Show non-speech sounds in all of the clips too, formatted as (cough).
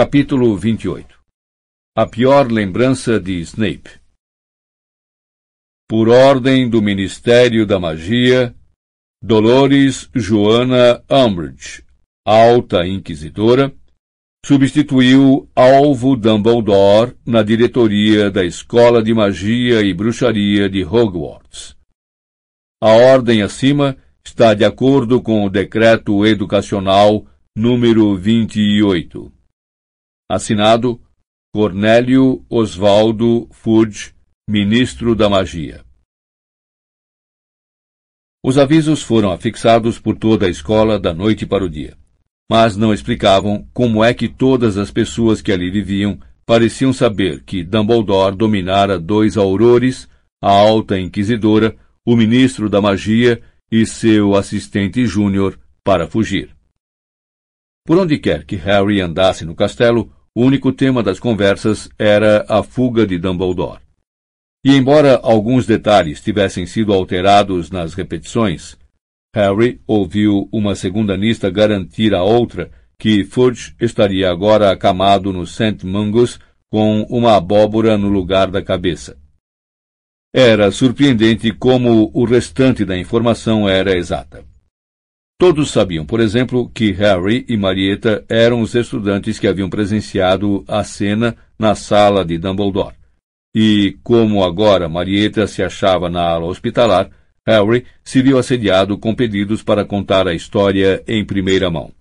Capítulo 28 A pior lembrança de Snape Por ordem do Ministério da Magia, Dolores Joana Umbridge, alta inquisidora, substituiu Alvo Dumbledore na diretoria da Escola de Magia e Bruxaria de Hogwarts. A ordem acima está de acordo com o Decreto Educacional número 28. Assinado Cornélio Osvaldo Fudge, Ministro da Magia. Os avisos foram afixados por toda a escola da noite para o dia, mas não explicavam como é que todas as pessoas que ali viviam pareciam saber que Dumbledore dominara dois aurores, a alta inquisidora, o ministro da magia e seu assistente júnior para fugir. Por onde quer que Harry andasse no castelo, o único tema das conversas era a fuga de Dumbledore. E embora alguns detalhes tivessem sido alterados nas repetições, Harry ouviu uma segunda nista garantir a outra que Fudge estaria agora acamado no St. Mungus com uma abóbora no lugar da cabeça. Era surpreendente como o restante da informação era exata. Todos sabiam, por exemplo, que Harry e Marieta eram os estudantes que haviam presenciado a cena na sala de Dumbledore. E, como agora Marieta se achava na ala hospitalar, Harry se viu assediado com pedidos para contar a história em primeira mão.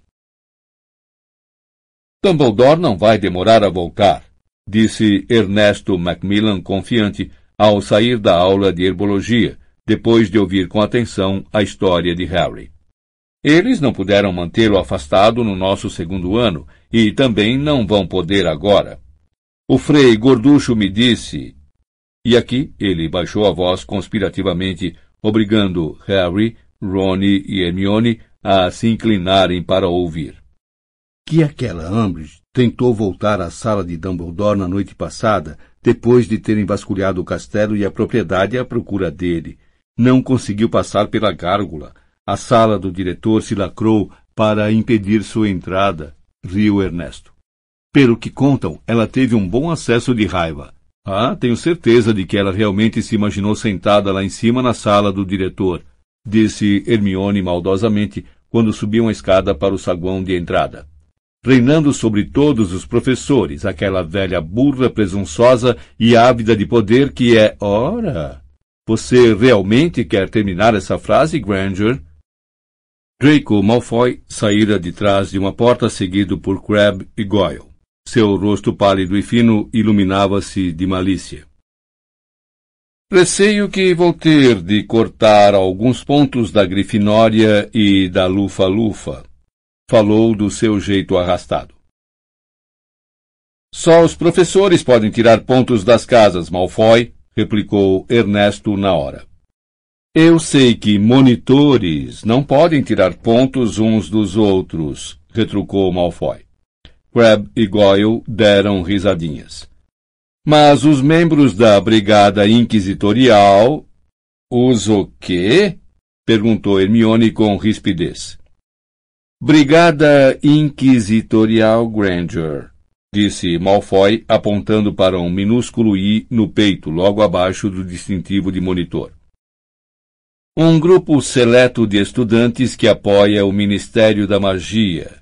Dumbledore não vai demorar a voltar, disse Ernesto Macmillan confiante ao sair da aula de herbologia, depois de ouvir com atenção a história de Harry. Eles não puderam mantê-lo afastado no nosso segundo ano e também não vão poder agora. O frei Gorducho me disse. E aqui ele baixou a voz conspirativamente, obrigando Harry, Ronnie e Hermione a se inclinarem para ouvir. Que aquela Umbridge tentou voltar à sala de Dumbledore na noite passada, depois de terem vasculhado o castelo e a propriedade à procura dele. Não conseguiu passar pela gárgula a sala do diretor se lacrou para impedir sua entrada, riu Ernesto. Pelo que contam, ela teve um bom acesso de raiva. Ah, tenho certeza de que ela realmente se imaginou sentada lá em cima na sala do diretor, disse Hermione maldosamente quando subiam a escada para o saguão de entrada. Reinando sobre todos os professores, aquela velha burra presunçosa e ávida de poder que é. Ora! Você realmente quer terminar essa frase, Granger? Draco Malfoy saíra de trás de uma porta seguido por Crabbe e Goyle. Seu rosto pálido e fino iluminava-se de malícia. Receio que vou ter de cortar alguns pontos da Grifinória e da Lufa-Lufa, falou do seu jeito arrastado. Só os professores podem tirar pontos das casas, Malfoy, replicou Ernesto na hora. Eu sei que monitores não podem tirar pontos uns dos outros, retrucou Malfoy. Crabbe e Goyle deram risadinhas. Mas os membros da Brigada Inquisitorial... Os o quê? perguntou Hermione com rispidez. Brigada Inquisitorial Granger, disse Malfoy, apontando para um minúsculo I no peito, logo abaixo do distintivo de monitor um grupo seleto de estudantes que apoia o Ministério da Magia,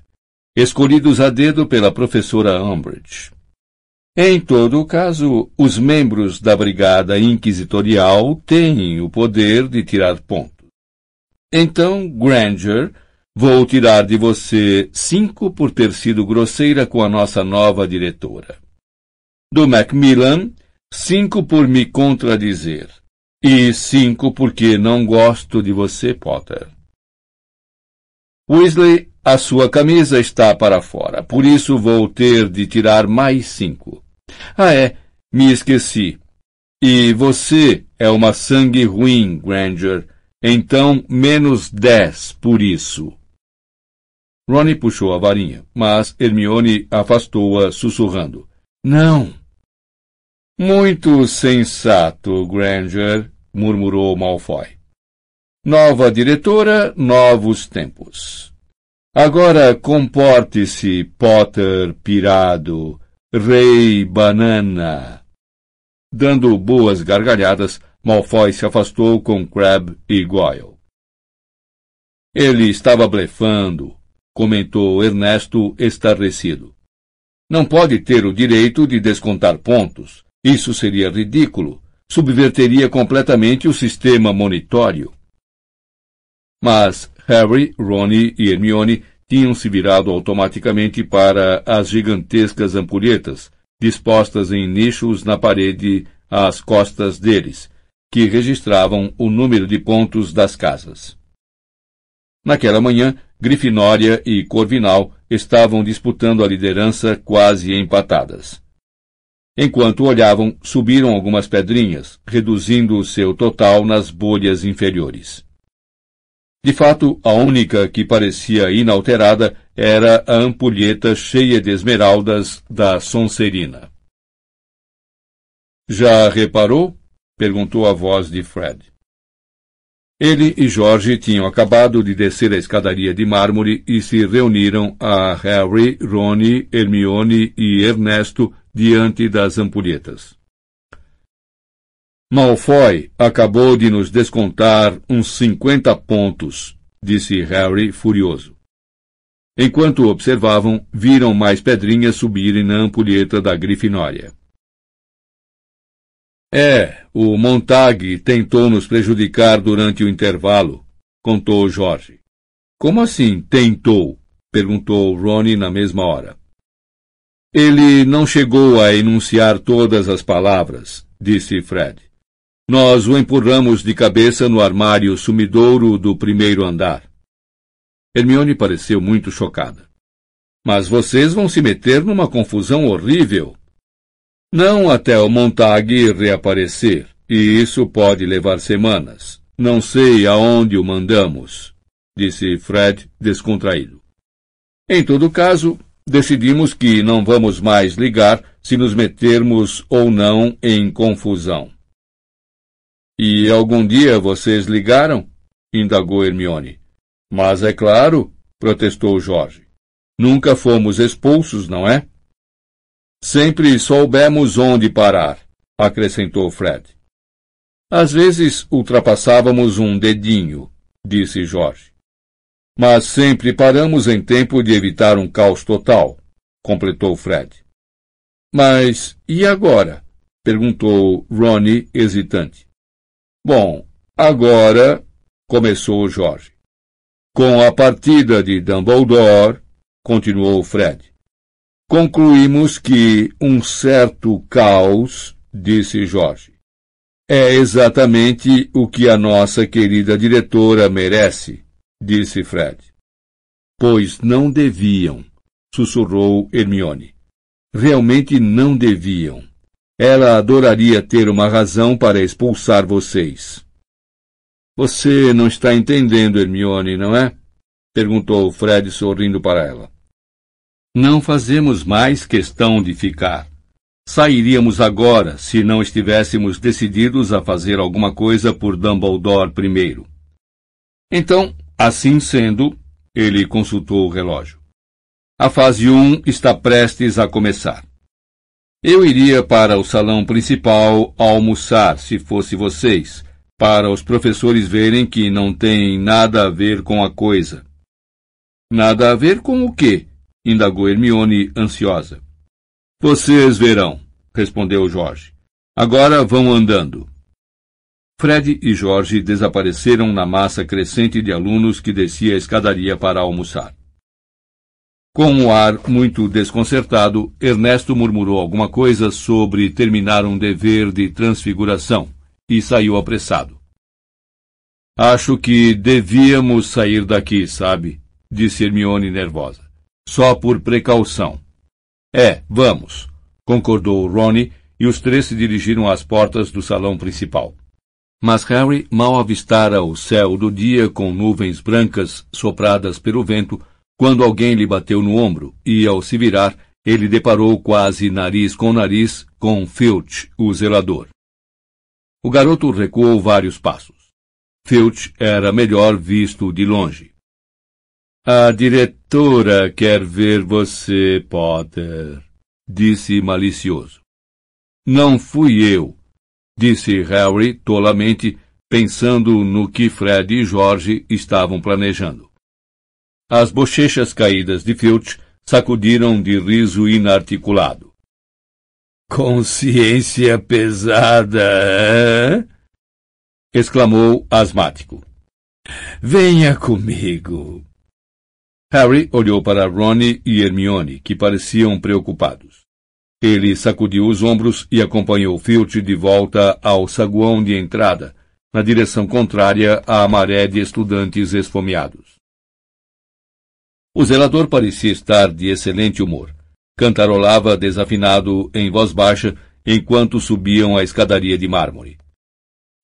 escolhidos a dedo pela professora Umbridge. Em todo o caso, os membros da Brigada Inquisitorial têm o poder de tirar pontos. Então, Granger, vou tirar de você cinco por ter sido grosseira com a nossa nova diretora. Do Macmillan, cinco por me contradizer. E cinco, porque não gosto de você, Potter. Weasley, a sua camisa está para fora, por isso vou ter de tirar mais cinco. Ah, é, me esqueci. E você é uma sangue ruim, Granger. Então, menos dez por isso. Ronnie puxou a varinha, mas Hermione afastou-a, sussurrando. Não! Muito sensato, Granger, murmurou Malfoy. Nova diretora, novos tempos. Agora comporte-se, Potter pirado, Rei Banana. Dando boas gargalhadas, Malfoy se afastou com Crab e Goyle. Ele estava blefando, comentou Ernesto estarrecido. Não pode ter o direito de descontar pontos. Isso seria ridículo. Subverteria completamente o sistema monitório. Mas Harry, Ron e Hermione tinham se virado automaticamente para as gigantescas ampulhetas, dispostas em nichos na parede às costas deles, que registravam o número de pontos das casas. Naquela manhã, Grifinória e Corvinal estavam disputando a liderança quase empatadas. Enquanto olhavam, subiram algumas pedrinhas, reduzindo o seu total nas bolhas inferiores. De fato, a única que parecia inalterada era a ampulheta cheia de esmeraldas da Sonserina. Já reparou? perguntou a voz de Fred. Ele e Jorge tinham acabado de descer a escadaria de mármore e se reuniram a Harry, Ron, Hermione e Ernesto diante das ampulhetas. Malfoy acabou de nos descontar uns cinquenta pontos, disse Harry furioso. Enquanto observavam, viram mais pedrinhas subirem na ampulheta da Grifinória. É, o Montag tentou nos prejudicar durante o intervalo, contou Jorge. Como assim tentou? perguntou Ronnie na mesma hora. Ele não chegou a enunciar todas as palavras, disse Fred. Nós o empurramos de cabeça no armário sumidouro do primeiro andar. Hermione pareceu muito chocada. Mas vocês vão se meter numa confusão horrível. Não até o Montag reaparecer, e isso pode levar semanas. Não sei aonde o mandamos, disse Fred descontraído. Em todo caso, decidimos que não vamos mais ligar se nos metermos ou não em confusão. E algum dia vocês ligaram? indagou Hermione. Mas é claro, protestou Jorge. Nunca fomos expulsos, não é? Sempre soubemos onde parar, acrescentou Fred. Às vezes ultrapassávamos um dedinho, disse Jorge. Mas sempre paramos em tempo de evitar um caos total, completou Fred. Mas e agora? perguntou Ronnie, hesitante. Bom, agora começou Jorge. Com a partida de Dumbledore, continuou Fred, concluímos que um certo caos, disse Jorge, é exatamente o que a nossa querida diretora merece, disse Fred. Pois não deviam, sussurrou Hermione. Realmente não deviam. Ela adoraria ter uma razão para expulsar vocês. Você não está entendendo, Hermione, não é? perguntou Fred sorrindo para ela. Não fazemos mais questão de ficar. Sairíamos agora se não estivéssemos decididos a fazer alguma coisa por Dumbledore primeiro. Então, assim sendo, ele consultou o relógio. A fase 1 está prestes a começar. Eu iria para o salão principal almoçar, se fosse vocês, para os professores verem que não tem nada a ver com a coisa. Nada a ver com o quê? indagou Hermione ansiosa. Vocês verão, respondeu Jorge. Agora vão andando. Fred e Jorge desapareceram na massa crescente de alunos que descia a escadaria para almoçar. Com um ar muito desconcertado, Ernesto murmurou alguma coisa sobre terminar um dever de transfiguração e saiu apressado. Acho que devíamos sair daqui, sabe? disse Hermione nervosa. Só por precaução. É, vamos, concordou Ronnie e os três se dirigiram às portas do salão principal. Mas Harry mal avistara o céu do dia com nuvens brancas sopradas pelo vento quando alguém lhe bateu no ombro e, ao se virar, ele deparou quase nariz com nariz com Filch, o zelador. O garoto recuou vários passos. Filch era melhor visto de longe. A diretora quer ver você, Potter, disse malicioso. Não fui eu, disse Harry tolamente, pensando no que Fred e Jorge estavam planejando. As bochechas caídas de Filch sacudiram de riso inarticulado. Consciência pesada, é? exclamou asmático. Venha comigo. Harry olhou para Ronnie e Hermione, que pareciam preocupados. Ele sacudiu os ombros e acompanhou Filch de volta ao saguão de entrada, na direção contrária à maré de estudantes esfomeados. O zelador parecia estar de excelente humor. Cantarolava desafinado em voz baixa enquanto subiam a escadaria de mármore.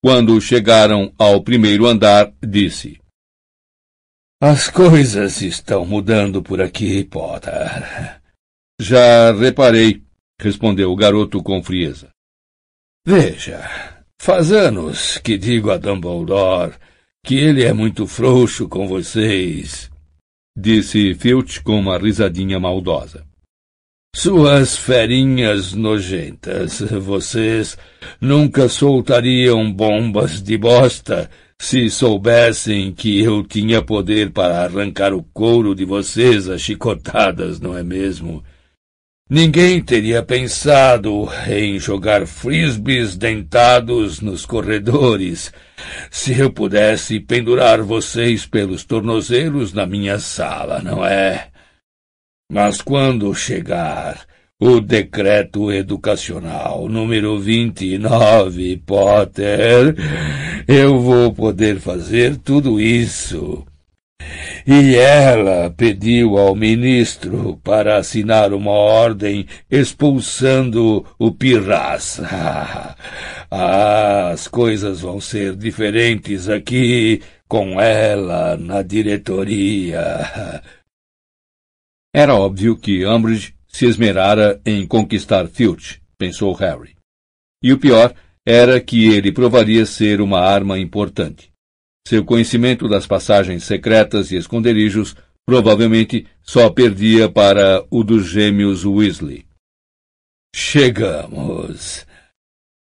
Quando chegaram ao primeiro andar, disse: As coisas estão mudando por aqui, Potter. Já reparei, respondeu o garoto com frieza. Veja, faz anos que digo a Dumbledore que ele é muito frouxo com vocês, disse Filch com uma risadinha maldosa. Suas ferinhas nojentas, vocês nunca soltariam bombas de bosta se soubessem que eu tinha poder para arrancar o couro de vocês a chicotadas, não é mesmo? Ninguém teria pensado em jogar frisbees dentados nos corredores se eu pudesse pendurar vocês pelos tornozelos na minha sala, não é? Mas quando chegar o decreto educacional número 29, Potter, eu vou poder fazer tudo isso. E ela pediu ao ministro para assinar uma ordem expulsando o Pirraça. (laughs) As coisas vão ser diferentes aqui com ela na diretoria. (laughs) Era óbvio que Umbridge se esmerara em conquistar Filch, pensou Harry. E o pior era que ele provaria ser uma arma importante. Seu conhecimento das passagens secretas e esconderijos provavelmente só perdia para o dos gêmeos Weasley. Chegamos,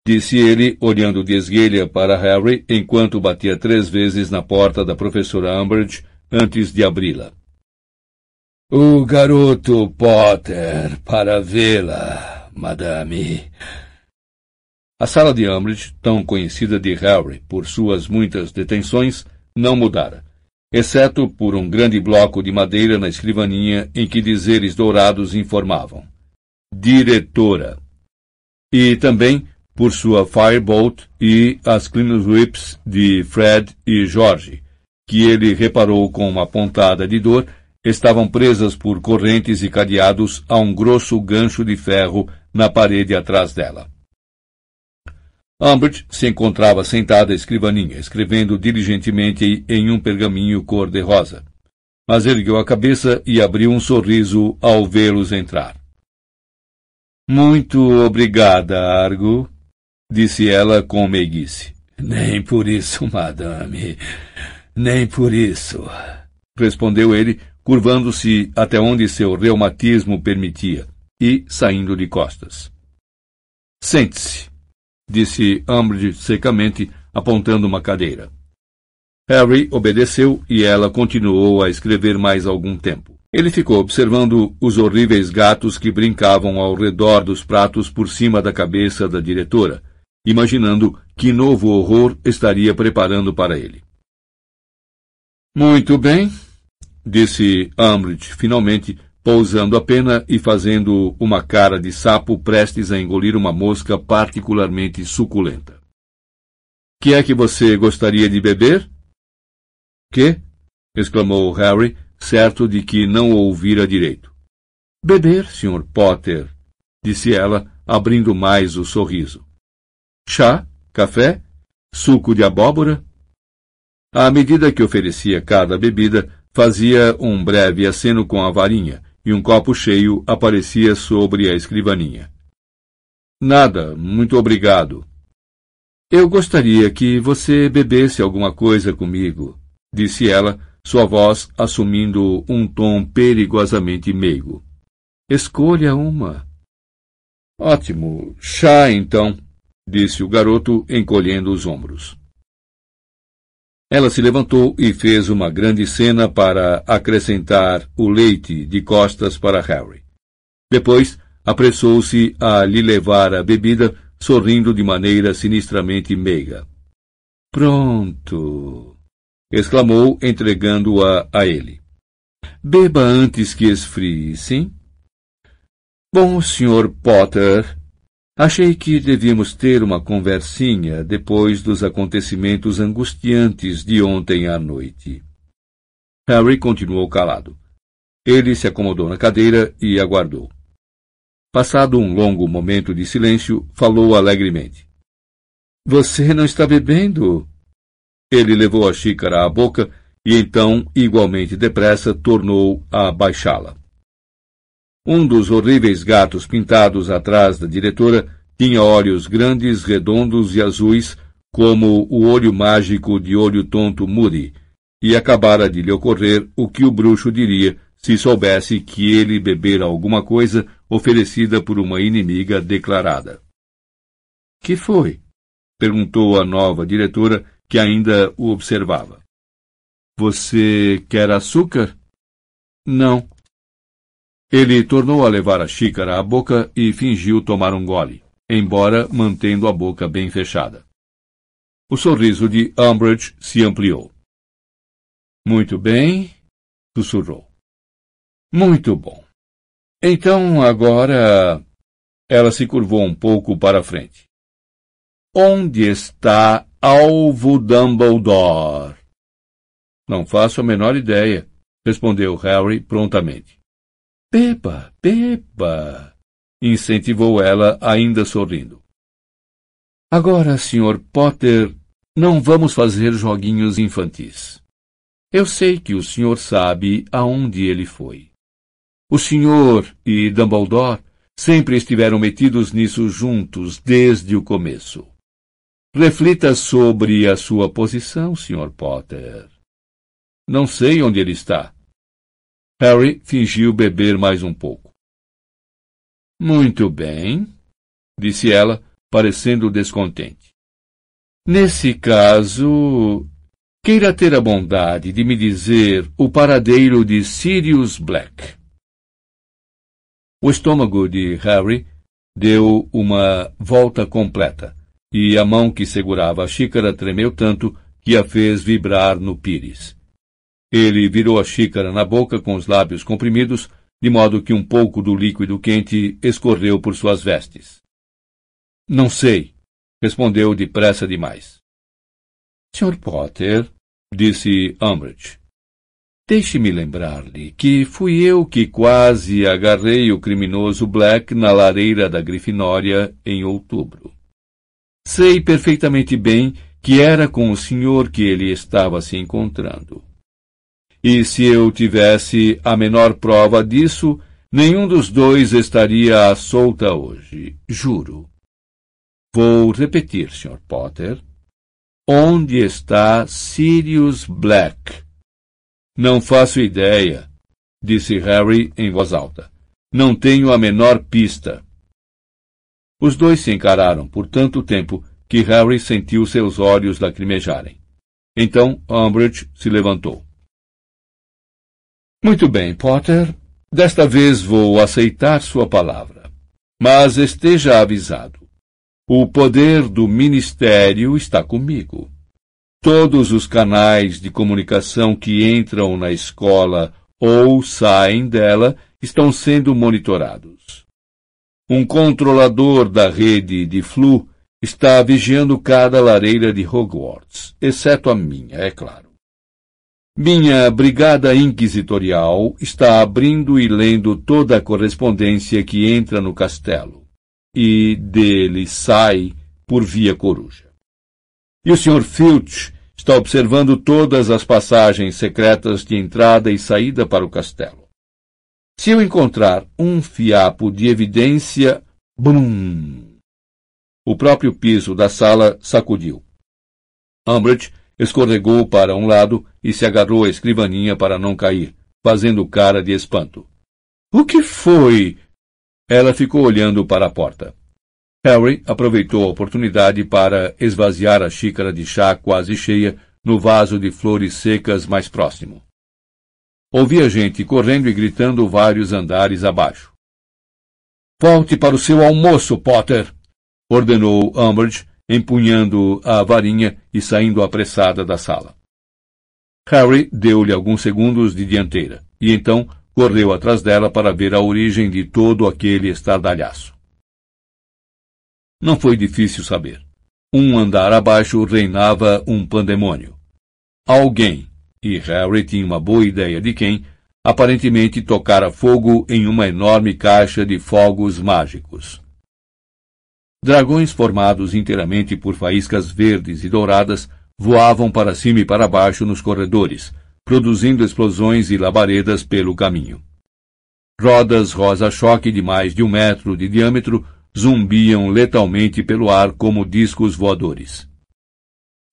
disse ele, olhando de esguelha para Harry enquanto batia três vezes na porta da professora Umbridge antes de abri-la. O garoto Potter para vê-la, madame. A sala de Umbridge, tão conhecida de Harry por suas muitas detenções, não mudara, exceto por um grande bloco de madeira na escrivaninha em que dizeres dourados informavam. Diretora. E também por sua Firebolt e as Clean Whips de Fred e George, que ele reparou com uma pontada de dor estavam presas por correntes e cadeados a um grosso gancho de ferro na parede atrás dela. Umbridge se encontrava sentada à escrivaninha, escrevendo diligentemente em um pergaminho cor-de-rosa. Mas ergueu a cabeça e abriu um sorriso ao vê-los entrar. Muito obrigada, Argo, disse ela com meiguice. Nem por isso, madame. Nem por isso, respondeu ele, curvando-se até onde seu reumatismo permitia e saindo de costas. Sente-se, disse Umbridge secamente, apontando uma cadeira. Harry obedeceu e ela continuou a escrever mais algum tempo. Ele ficou observando os horríveis gatos que brincavam ao redor dos pratos por cima da cabeça da diretora, imaginando que novo horror estaria preparando para ele. Muito bem, disse Umbridge, finalmente, pousando a pena e fazendo uma cara de sapo prestes a engolir uma mosca particularmente suculenta. Que é que você gostaria de beber? Que? exclamou Harry, certo de que não ouvira direito. Beber, Sr. Potter, disse ela, abrindo mais o sorriso. Chá? Café? Suco de abóbora? À medida que oferecia cada bebida, Fazia um breve aceno com a varinha, e um copo cheio aparecia sobre a escrivaninha. Nada, muito obrigado. Eu gostaria que você bebesse alguma coisa comigo, disse ela, sua voz assumindo um tom perigosamente meigo. Escolha uma. Ótimo. Chá, então, disse o garoto, encolhendo os ombros. Ela se levantou e fez uma grande cena para acrescentar o leite de costas para Harry. Depois, apressou-se a lhe levar a bebida, sorrindo de maneira sinistramente meiga. Pronto! exclamou, entregando-a a ele. Beba antes que esfrie, sim? Bom, Sr. Potter, achei que devíamos ter uma conversinha depois dos acontecimentos angustiantes de ontem à noite. Harry continuou calado. Ele se acomodou na cadeira e aguardou. Passado um longo momento de silêncio, falou alegremente. Você não está bebendo? Ele levou a xícara à boca e então, igualmente depressa, tornou a baixá-la. Um dos horríveis gatos pintados atrás da diretora tinha olhos grandes, redondos e azuis, como o olho mágico de olho tonto Moody, e acabara de lhe ocorrer o que o bruxo diria se soubesse que ele bebera alguma coisa oferecida por uma inimiga declarada. Que foi? perguntou a nova diretora, que ainda o observava. Você quer açúcar? Não. Ele tornou a levar a xícara à boca e fingiu tomar um gole, embora mantendo a boca bem fechada. O sorriso de Umbridge se ampliou. Muito bem, sussurrou. Muito bom. Então agora. Ela se curvou um pouco para frente. Onde está Alvo Dumbledore? Não faço a menor ideia, respondeu Harry prontamente. Beba, beba, incentivou ela, ainda sorrindo. Agora, Sr. Potter, não vamos fazer joguinhos infantis. Eu sei que o senhor sabe aonde ele foi. O senhor e Dumbledore sempre estiveram metidos nisso juntos desde o começo. Reflita sobre a sua posição, Sr. Potter. Não sei onde ele está. Harry fingiu beber mais um pouco. Muito bem, disse ela, parecendo descontente. Nesse caso, queira ter a bondade de me dizer o paradeiro de Sirius Black. O estômago de Harry deu uma volta completa, e a mão que segurava a xícara tremeu tanto que a fez vibrar no pires. Ele virou a xícara na boca com os lábios comprimidos, de modo que um pouco do líquido quente escorreu por suas vestes. Não sei, respondeu depressa demais. Sr. Potter, disse Umbridge, Deixe-me lembrar-lhe que fui eu que quase agarrei o criminoso Black na lareira da Grifinória em outubro. Sei perfeitamente bem que era com o senhor que ele estava se encontrando. E se eu tivesse a menor prova disso, nenhum dos dois estaria à solta hoje, juro. Vou repetir, Sr. Potter. Onde está Sirius Black? Não faço ideia, disse Harry em voz alta. Não tenho a menor pista. Os dois se encararam por tanto tempo que Harry sentiu seus olhos lacrimejarem. Então Umbridge se levantou. Muito bem, Potter. Desta vez vou aceitar sua palavra. Mas esteja avisado. O poder do ministério está comigo. Todos os canais de comunicação que entram na escola ou saem dela estão sendo monitorados. Um controlador da rede de flu está vigiando cada lareira de Hogwarts, exceto a minha, é claro. Minha brigada inquisitorial está abrindo e lendo toda a correspondência que entra no castelo, e dele sai por via coruja. E o Sr. Filch está observando todas as passagens secretas de entrada e saída para o castelo. Se eu encontrar um fiapo de evidência, brum! O próprio piso da sala sacudiu. Umbridge escorregou para um lado e se agarrou à escrivaninha para não cair, fazendo cara de espanto. O que foi? Ela ficou olhando para a porta. Harry aproveitou a oportunidade para esvaziar a xícara de chá quase cheia no vaso de flores secas mais próximo. Ouvia gente correndo e gritando vários andares abaixo. Volte para o seu almoço, Potter! ordenou Umbridge, empunhando a varinha e saindo apressada da sala. Harry deu-lhe alguns segundos de dianteira, e então correu atrás dela para ver a origem de todo aquele estardalhaço. Não foi difícil saber. Um andar abaixo reinava um pandemônio. Alguém, e Harry tinha uma boa ideia de quem, aparentemente tocara fogo em uma enorme caixa de fogos mágicos. Dragões formados inteiramente por faíscas verdes e douradas voavam para cima e para baixo nos corredores, produzindo explosões e labaredas pelo caminho. Rodas rosa-choque de mais de um metro de diâmetro zumbiam letalmente pelo ar como discos voadores.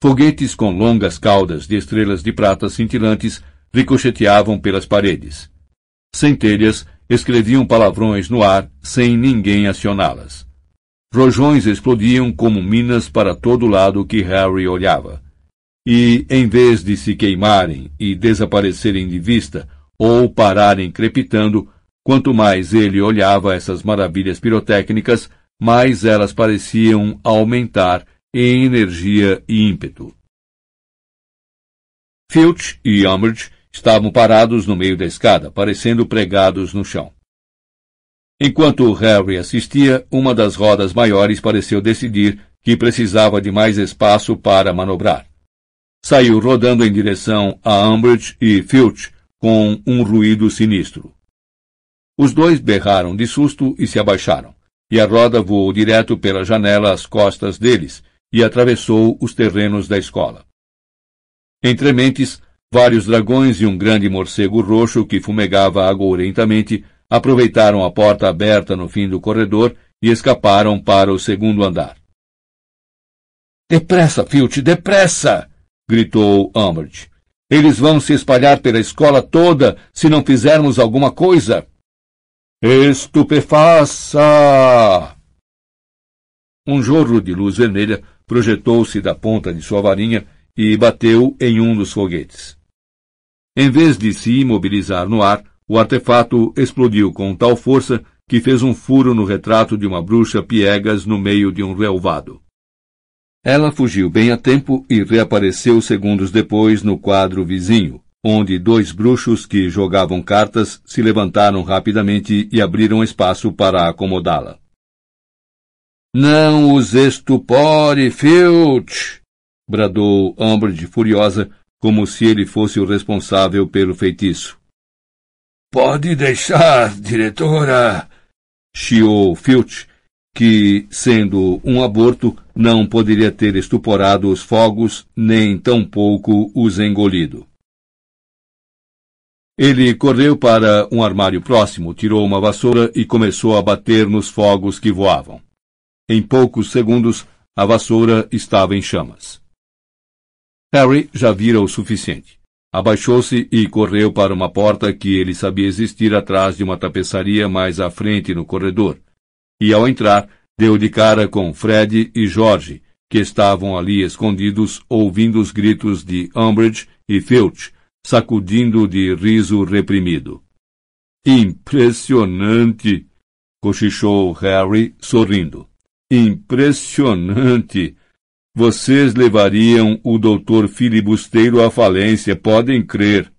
Foguetes com longas caudas de estrelas de prata cintilantes ricocheteavam pelas paredes. Centelhas escreviam palavrões no ar sem ninguém acioná-las. Rojões explodiam como minas para todo lado que Harry olhava. E, em vez de se queimarem e desaparecerem de vista, ou pararem crepitando, quanto mais ele olhava essas maravilhas pirotécnicas, mais elas pareciam aumentar em energia e ímpeto. Filch e Umbridge estavam parados no meio da escada, parecendo pregados no chão. Enquanto Harry assistia, uma das rodas maiores pareceu decidir que precisava de mais espaço para manobrar. Saiu rodando em direção a Umbridge e Filch com um ruído sinistro. Os dois berraram de susto e se abaixaram, e a roda voou direto pela janela às costas deles e atravessou os terrenos da escola. Entre mentes, vários dragões e um grande morcego roxo que fumegava agourentamente aproveitaram a porta aberta no fim do corredor e escaparam para o segundo andar. Depressa, Filch, depressa! gritou Umbridge. Eles vão se espalhar pela escola toda se não fizermos alguma coisa. Estupefaça! Um jorro de luz vermelha projetou-se da ponta de sua varinha e bateu em um dos foguetes. Em vez de se imobilizar no ar, o artefato explodiu com tal força que fez um furo no retrato de uma bruxa piegas no meio de um relvado. Ela fugiu bem a tempo e reapareceu segundos depois no quadro vizinho, onde dois bruxos que jogavam cartas se levantaram rapidamente e abriram espaço para acomodá-la. Não os estupore, Filch! bradou Umbridge furiosa, como se ele fosse o responsável pelo feitiço. Pode deixar, diretora, chiou Filch, que, sendo um aborto, não poderia ter estuporado os fogos, nem tampouco os engolido. Ele correu para um armário próximo, tirou uma vassoura e começou a bater nos fogos que voavam. Em poucos segundos, a vassoura estava em chamas. Harry já vira o suficiente. Abaixou-se e correu para uma porta que ele sabia existir atrás de uma tapeçaria mais à frente no corredor. E ao entrar, deu de cara com Fred e George, que estavam ali escondidos ouvindo os gritos de Umbridge e Filch, sacudindo de riso reprimido. Impressionante! cochichou Harry, sorrindo. Impressionante! Vocês levariam o doutor filibusteiro à falência, podem crer.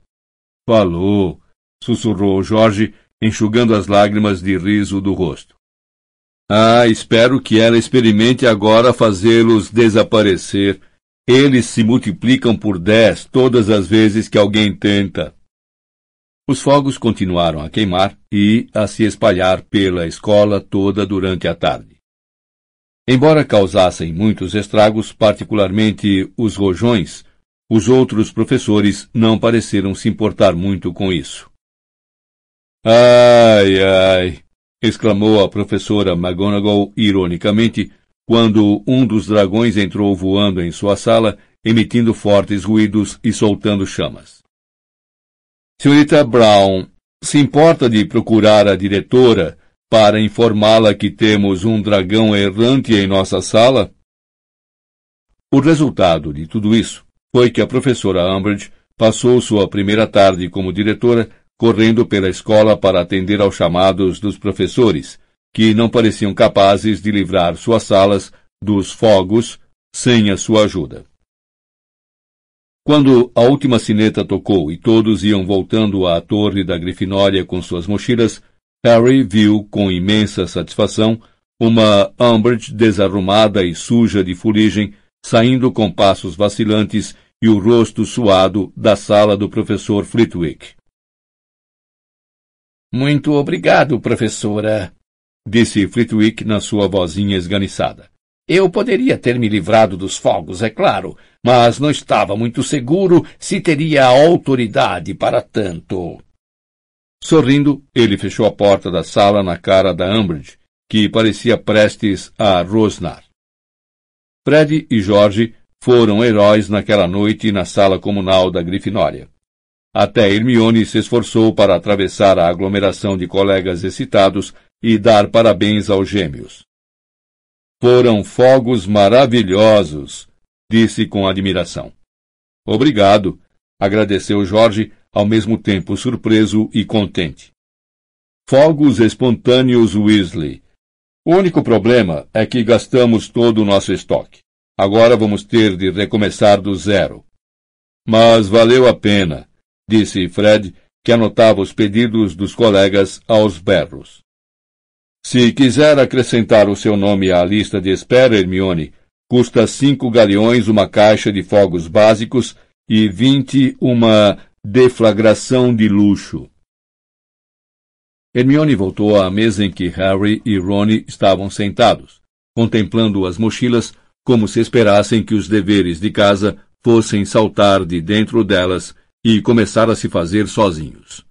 Falou, sussurrou Jorge, enxugando as lágrimas de riso do rosto. Ah, espero que ela experimente agora fazê-los desaparecer. Eles se multiplicam por dez todas as vezes que alguém tenta. Os fogos continuaram a queimar e a se espalhar pela escola toda durante a tarde. Embora causassem muitos estragos, particularmente os rojões, os outros professores não pareceram se importar muito com isso. Ai, ai! exclamou a professora McGonagall ironicamente quando um dos dragões entrou voando em sua sala emitindo fortes ruídos e soltando chamas. Senhorita Brown, se importa de procurar a diretora para informá-la que temos um dragão errante em nossa sala? O resultado de tudo isso foi que a professora Umbridge passou sua primeira tarde como diretora correndo pela escola para atender aos chamados dos professores, que não pareciam capazes de livrar suas salas dos fogos sem a sua ajuda. Quando a última sineta tocou e todos iam voltando à torre da Grifinória com suas mochilas, Harry viu com imensa satisfação uma Umbridge desarrumada e suja de fuligem saindo com passos vacilantes e o rosto suado da sala do professor Flitwick. Muito obrigado, professora, disse Flitwick na sua vozinha esganiçada. Eu poderia ter me livrado dos fogos, é claro, mas não estava muito seguro se teria autoridade para tanto. Sorrindo, ele fechou a porta da sala na cara da Umbridge, que parecia prestes a rosnar. Fred e Jorge foram heróis naquela noite na sala comunal da Grifinória. Até Hermione se esforçou para atravessar a aglomeração de colegas excitados e dar parabéns aos gêmeos. Foram fogos maravilhosos, disse com admiração. Obrigado, agradeceu Jorge, ao mesmo tempo surpreso e contente. Fogos espontâneos Weasley, o único problema é que gastamos todo o nosso estoque. Agora vamos ter de recomeçar do zero. Mas valeu a pena, disse Fred, que anotava os pedidos dos colegas aos berros. Se quiser acrescentar o seu nome à lista de espera, Hermione, custa cinco galeões uma caixa de fogos básicos e vinte uma deflagração de luxo. Hermione voltou à mesa em que Harry e Ron estavam sentados, contemplando as mochilas como se esperassem que os deveres de casa fossem saltar de dentro delas e começar a se fazer sozinhos.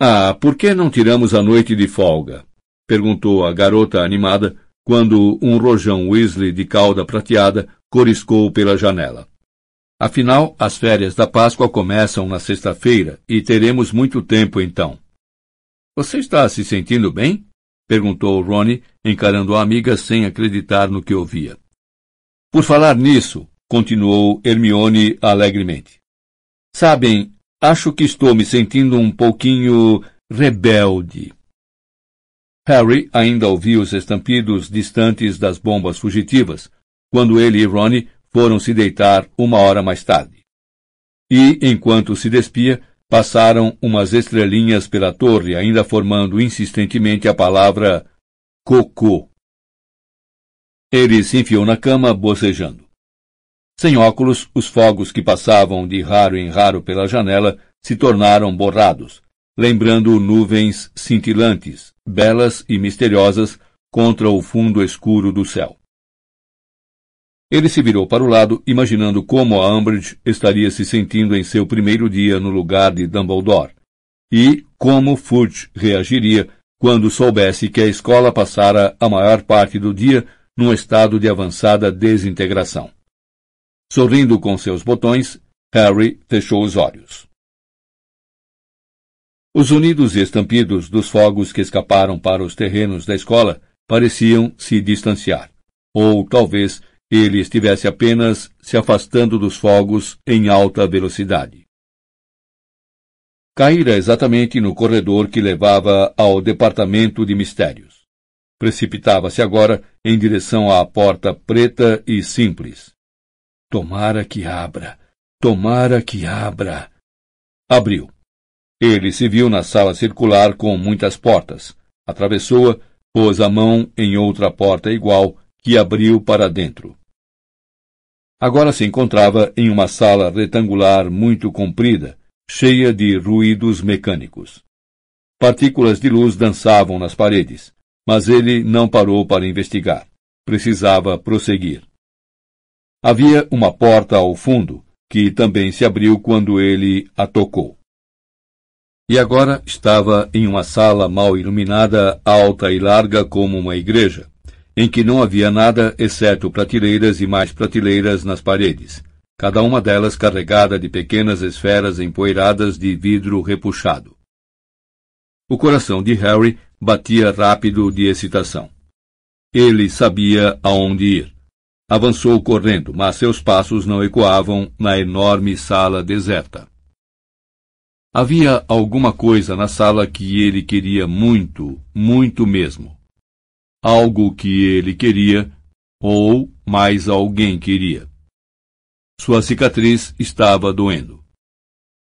Ah, por que não tiramos a noite de folga? perguntou a garota animada quando um rojão Weasley de cauda prateada coriscou pela janela. Afinal, as férias da Páscoa começam na sexta-feira e teremos muito tempo então. Você está se sentindo bem? perguntou Ronnie, encarando a amiga sem acreditar no que ouvia. Por falar nisso, continuou Hermione alegremente. Sabem, acho que estou me sentindo um pouquinho rebelde. Harry ainda ouvia os estampidos distantes das bombas fugitivas, quando ele e Ronnie foram se deitar uma hora mais tarde. E, enquanto se despia, Passaram umas estrelinhas pela torre, ainda formando insistentemente a palavra cocô. Ele se enfiou na cama, bocejando. Sem óculos, os fogos que passavam de raro em raro pela janela se tornaram borrados, lembrando nuvens cintilantes, belas e misteriosas contra o fundo escuro do céu. Ele se virou para o lado, imaginando como a Umbridge estaria se sentindo em seu primeiro dia no lugar de Dumbledore, e como Fudge reagiria quando soubesse que a escola passara a maior parte do dia num estado de avançada desintegração. Sorrindo com seus botões, Harry fechou os olhos. Os unidos e estampidos dos fogos que escaparam para os terrenos da escola pareciam se distanciar, ou talvez ele estivesse apenas se afastando dos fogos em alta velocidade. Caíra exatamente no corredor que levava ao departamento de mistérios. Precipitava-se agora em direção à porta preta e simples. Tomara que abra, tomara que abra. Abriu. Ele se viu na sala circular com muitas portas. Atravessou-a, pôs a mão em outra porta igual, que abriu para dentro. Agora se encontrava em uma sala retangular muito comprida, cheia de ruídos mecânicos. Partículas de luz dançavam nas paredes, mas ele não parou para investigar. Precisava prosseguir. Havia uma porta ao fundo, que também se abriu quando ele a tocou. E agora estava em uma sala mal iluminada, alta e larga como uma igreja, em que não havia nada exceto prateleiras e mais prateleiras nas paredes, cada uma delas carregada de pequenas esferas empoeiradas de vidro repuxado. O coração de Harry batia rápido de excitação. Ele sabia aonde ir. Avançou correndo, mas seus passos não ecoavam na enorme sala deserta. Havia alguma coisa na sala que ele queria muito, muito mesmo. Algo que ele queria, ou mais alguém queria. Sua cicatriz estava doendo.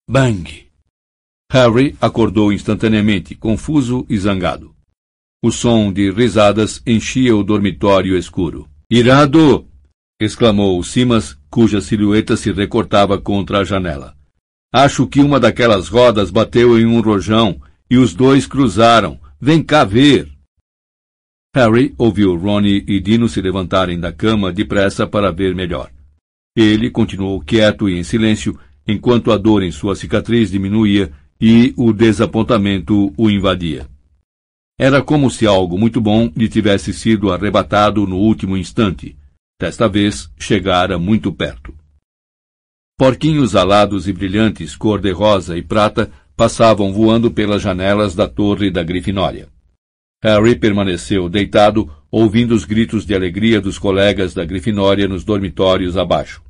Bang! Harry acordou instantaneamente, confuso e zangado. O som de risadas enchia o dormitório escuro. Irado! exclamou Simas, cuja silhueta se recortava contra a janela. Acho que uma daquelas rodas bateu em um rojão e os dois cruzaram. Vem cá ver! Harry ouviu Ronnie e Dino se levantarem da cama depressa para ver melhor. Ele continuou quieto e em silêncio, enquanto a dor em sua cicatriz diminuía e o desapontamento o invadia. Era como se algo muito bom lhe tivesse sido arrebatado no último instante. Desta vez, chegara muito perto. Porquinhos alados e brilhantes, cor-de-rosa e prata, passavam voando pelas janelas da torre da Grifinória. Harry permaneceu deitado, ouvindo os gritos de alegria dos colegas da Grifinória nos dormitórios abaixo.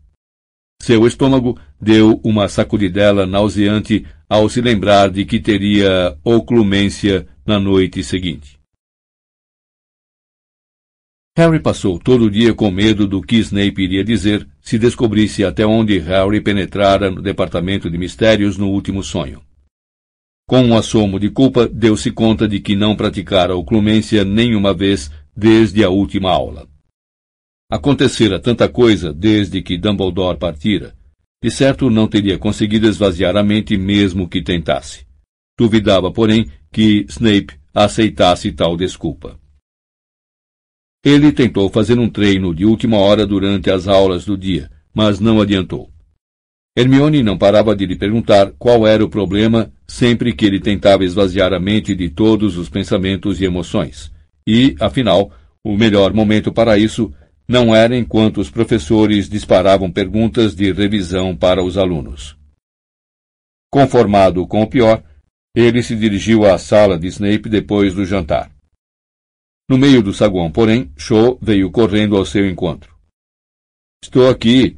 Seu estômago deu uma sacudidela nauseante ao se lembrar de que teria oclumência na noite seguinte. Harry passou todo o dia com medo do que Snape iria dizer se descobrisse até onde Harry penetrara no departamento de mistérios no último sonho. Com um assomo de culpa, deu-se conta de que não praticara oclumência nenhuma vez desde a última aula. Acontecera tanta coisa desde que Dumbledore partira. De certo não teria conseguido esvaziar a mente mesmo que tentasse. Duvidava, porém, que Snape aceitasse tal desculpa. Ele tentou fazer um treino de última hora durante as aulas do dia, mas não adiantou. Hermione não parava de lhe perguntar qual era o problema sempre que ele tentava esvaziar a mente de todos os pensamentos e emoções. E, afinal, o melhor momento para isso não era enquanto os professores disparavam perguntas de revisão para os alunos. Conformado com o pior, ele se dirigiu à sala de Snape depois do jantar. No meio do saguão, porém, Cho veio correndo ao seu encontro. Estou aqui,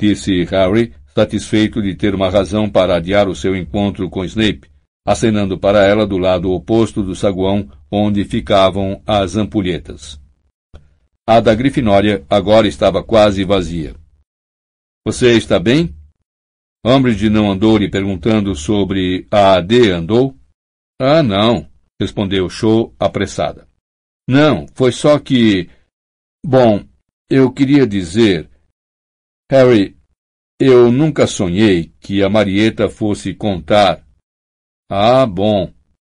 disse Harry, satisfeito de ter uma razão para adiar o seu encontro com Snape, acenando para ela do lado oposto do saguão onde ficavam as ampulhetas. A da Grifinória agora estava quase vazia. Você está bem? Umbridge não andou lhe perguntando sobre a AD andou? Ah, não, respondeu Shaw apressada. Não, foi só que. Bom, eu queria dizer. Harry, eu nunca sonhei que a Marieta fosse contar. Ah, bom,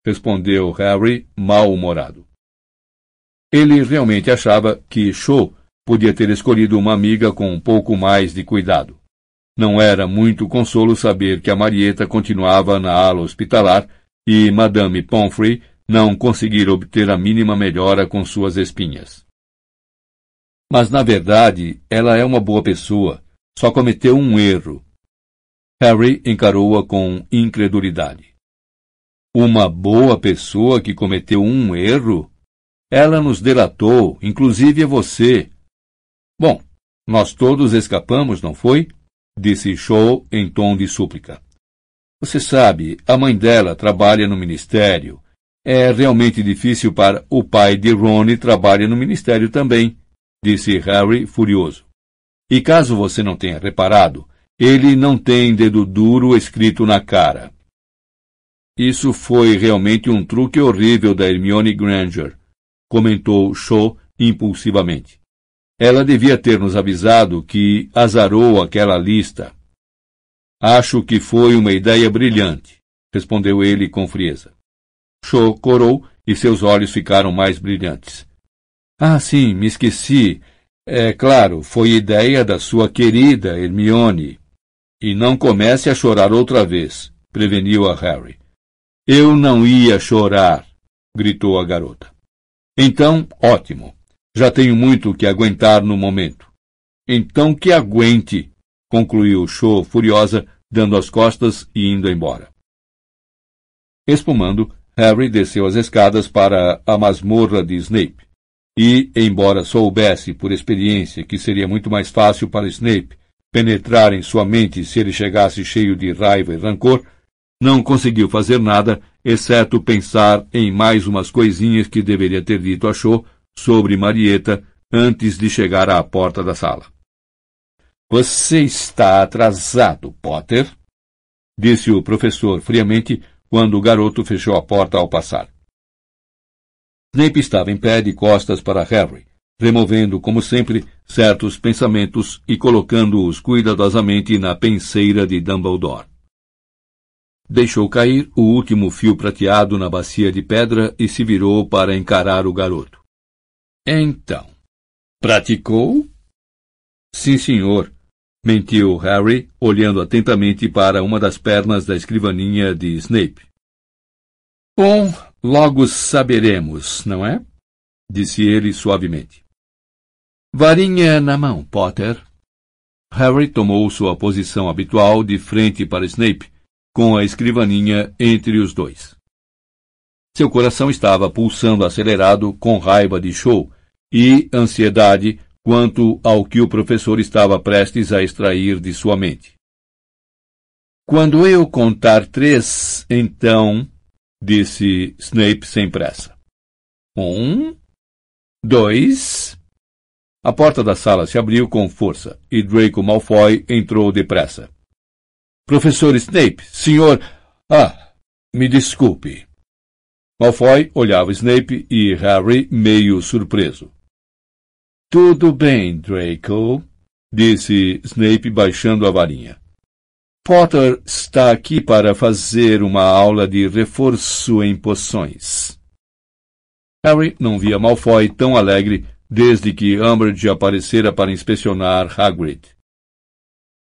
respondeu Harry, mal-humorado. Ele realmente achava que Cho podia ter escolhido uma amiga com um pouco mais de cuidado. Não era muito consolo saber que a Marieta continuava na ala hospitalar e Madame Pomfrey não conseguir obter a mínima melhora com suas espinhas. Mas, na verdade, ela é uma boa pessoa, só cometeu um erro. Harry encarou-a com incredulidade. Uma boa pessoa que cometeu um erro? Ela nos delatou, inclusive a você. Bom, nós todos escapamos, não foi? Disse Shaw em tom de súplica. Você sabe, a mãe dela trabalha no ministério. É realmente difícil para o pai de Ronnie trabalha no ministério também, disse Harry furioso. E caso você não tenha reparado, ele não tem dedo duro escrito na cara. Isso foi realmente um truque horrível da Hermione Granger, comentou Shaw impulsivamente. Ela devia ter nos avisado que azarou aquela lista. Acho que foi uma ideia brilhante, respondeu ele com frieza. Shaw corou e seus olhos ficaram mais brilhantes. Ah, sim, me esqueci. É claro, foi ideia da sua querida Hermione. E não comece a chorar outra vez, preveniu a Harry. Eu não ia chorar, gritou a garota. Então, ótimo. Já tenho muito que aguentar no momento. Então que aguente, concluiu Cho furiosa, dando as costas e indo embora. Espumando, Harry desceu as escadas para a masmorra de Snape. E, embora soubesse por experiência que seria muito mais fácil para Snape penetrar em sua mente se ele chegasse cheio de raiva e rancor, não conseguiu fazer nada, exceto pensar em mais umas coisinhas que deveria ter dito a Cho sobre Marieta antes de chegar à porta da sala. Você está atrasado, Potter, disse o professor friamente quando o garoto fechou a porta ao passar. Snape estava em pé de costas para Harry, removendo, como sempre, certos pensamentos e colocando-os cuidadosamente na penseira de Dumbledore. Deixou cair o último fio prateado na bacia de pedra e se virou para encarar o garoto. Então, praticou? Sim, senhor, mentiu Harry, olhando atentamente para uma das pernas da escrivaninha de Snape. Bom, logo saberemos, não é? disse ele suavemente. Varinha na mão, Potter. Harry tomou sua posição habitual de frente para Snape, com a escrivaninha entre os dois. Seu coração estava pulsando acelerado com raiva de show e ansiedade quanto ao que o professor estava prestes a extrair de sua mente. Quando eu contar três, então, disse Snape sem pressa. Um, dois. A porta da sala se abriu com força e Draco Malfoy entrou depressa. Professor Snape, senhor. Ah, me desculpe. Malfoy olhava Snape e Harry meio surpreso. Tudo bem, Draco, disse Snape baixando a varinha. Potter está aqui para fazer uma aula de reforço em poções. Harry não via Malfoy tão alegre desde que Umbridge aparecera para inspecionar Hagrid.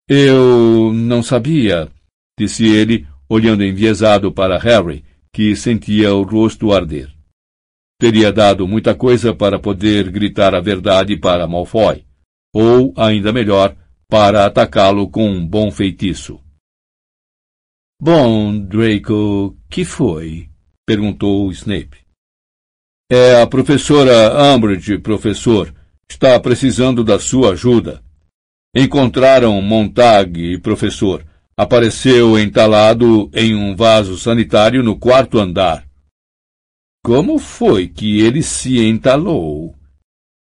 Eu não sabia, disse ele, olhando enviesado para Harry, que sentia o rosto arder. Teria dado muita coisa para poder gritar a verdade para Malfoy, ou, ainda melhor, para atacá-lo com um bom feitiço. Bom, Draco, que foi? perguntou Snape. É a professora Umbridge, professor. Está precisando da sua ajuda. Encontraram Montag, professor. Apareceu entalado em um vaso sanitário no quarto andar. Como foi que ele se entalou?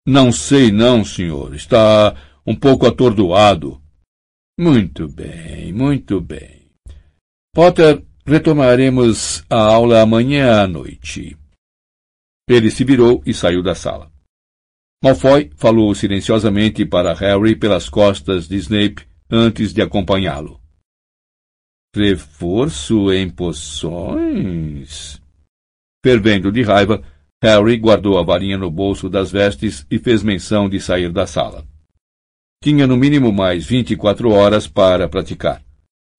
Não sei não, senhor. Está um pouco atordoado. Muito bem, muito bem. Potter, retomaremos a aula amanhã à noite. Ele se virou e saiu da sala. Malfoy falou silenciosamente para Harry pelas costas de Snape antes de acompanhá-lo. Reforço em poções? Fervendo de raiva, Harry guardou a varinha no bolso das vestes e fez menção de sair da sala. Tinha no mínimo mais vinte e quatro horas para praticar.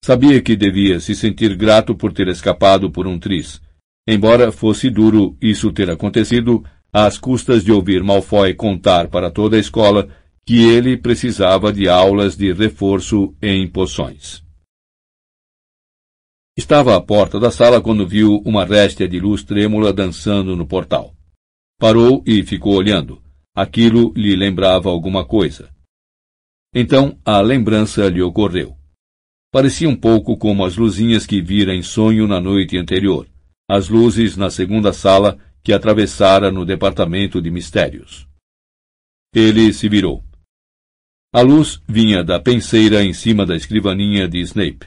Sabia que devia se sentir grato por ter escapado por um triz. Embora fosse duro isso ter acontecido, às custas de ouvir Malfoy contar para toda a escola que ele precisava de aulas de reforço em poções. Estava à porta da sala quando viu uma réstia de luz trêmula dançando no portal. Parou e ficou olhando. Aquilo lhe lembrava alguma coisa. Então a lembrança lhe ocorreu. Parecia um pouco como as luzinhas que vira em sonho na noite anterior, as luzes na segunda sala que atravessara no departamento de mistérios. Ele se virou. A luz vinha da penseira em cima da escrivaninha de Snape.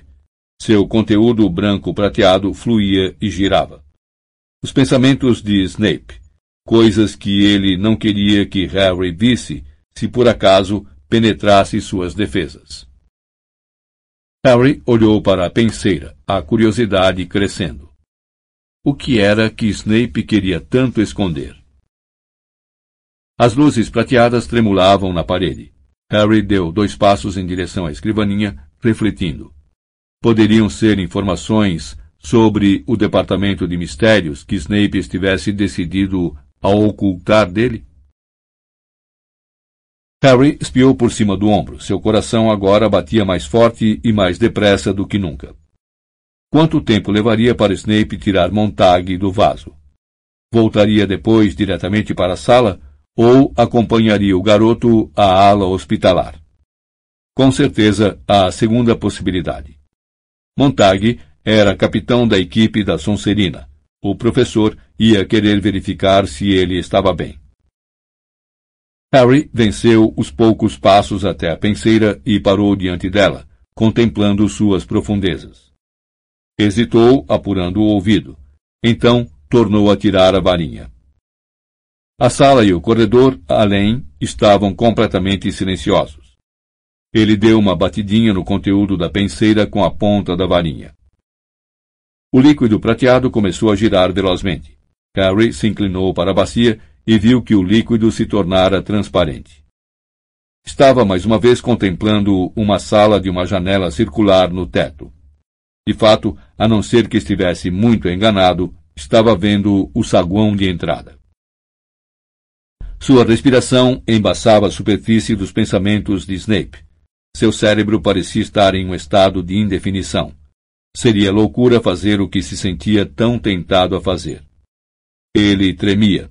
Seu conteúdo branco prateado fluía e girava. Os pensamentos de Snape, coisas que ele não queria que Harry visse se por acaso penetrasse suas defesas. Harry olhou para a penseira, a curiosidade crescendo. O que era que Snape queria tanto esconder? As luzes prateadas tremulavam na parede. Harry deu dois passos em direção à escrivaninha, refletindo poderiam ser informações sobre o departamento de mistérios que Snape estivesse decidido a ocultar dele? Harry espiou por cima do ombro. Seu coração agora batia mais forte e mais depressa do que nunca. Quanto tempo levaria para Snape tirar Montag do vaso? Voltaria depois diretamente para a sala ou acompanharia o garoto à ala hospitalar? Com certeza, a segunda possibilidade. Montag era capitão da equipe da Sonserina. O professor ia querer verificar se ele estava bem. Harry venceu os poucos passos até a penseira e parou diante dela, contemplando suas profundezas. Hesitou, apurando o ouvido. Então, tornou a tirar a varinha. A sala e o corredor, além, estavam completamente silenciosos. Ele deu uma batidinha no conteúdo da penseira com a ponta da varinha. O líquido prateado começou a girar velozmente. Harry se inclinou para a bacia e viu que o líquido se tornara transparente. Estava mais uma vez contemplando uma sala de uma janela circular no teto. De fato, a não ser que estivesse muito enganado, estava vendo o saguão de entrada. Sua respiração embaçava a superfície dos pensamentos de Snape. Seu cérebro parecia estar em um estado de indefinição. Seria loucura fazer o que se sentia tão tentado a fazer. Ele tremia.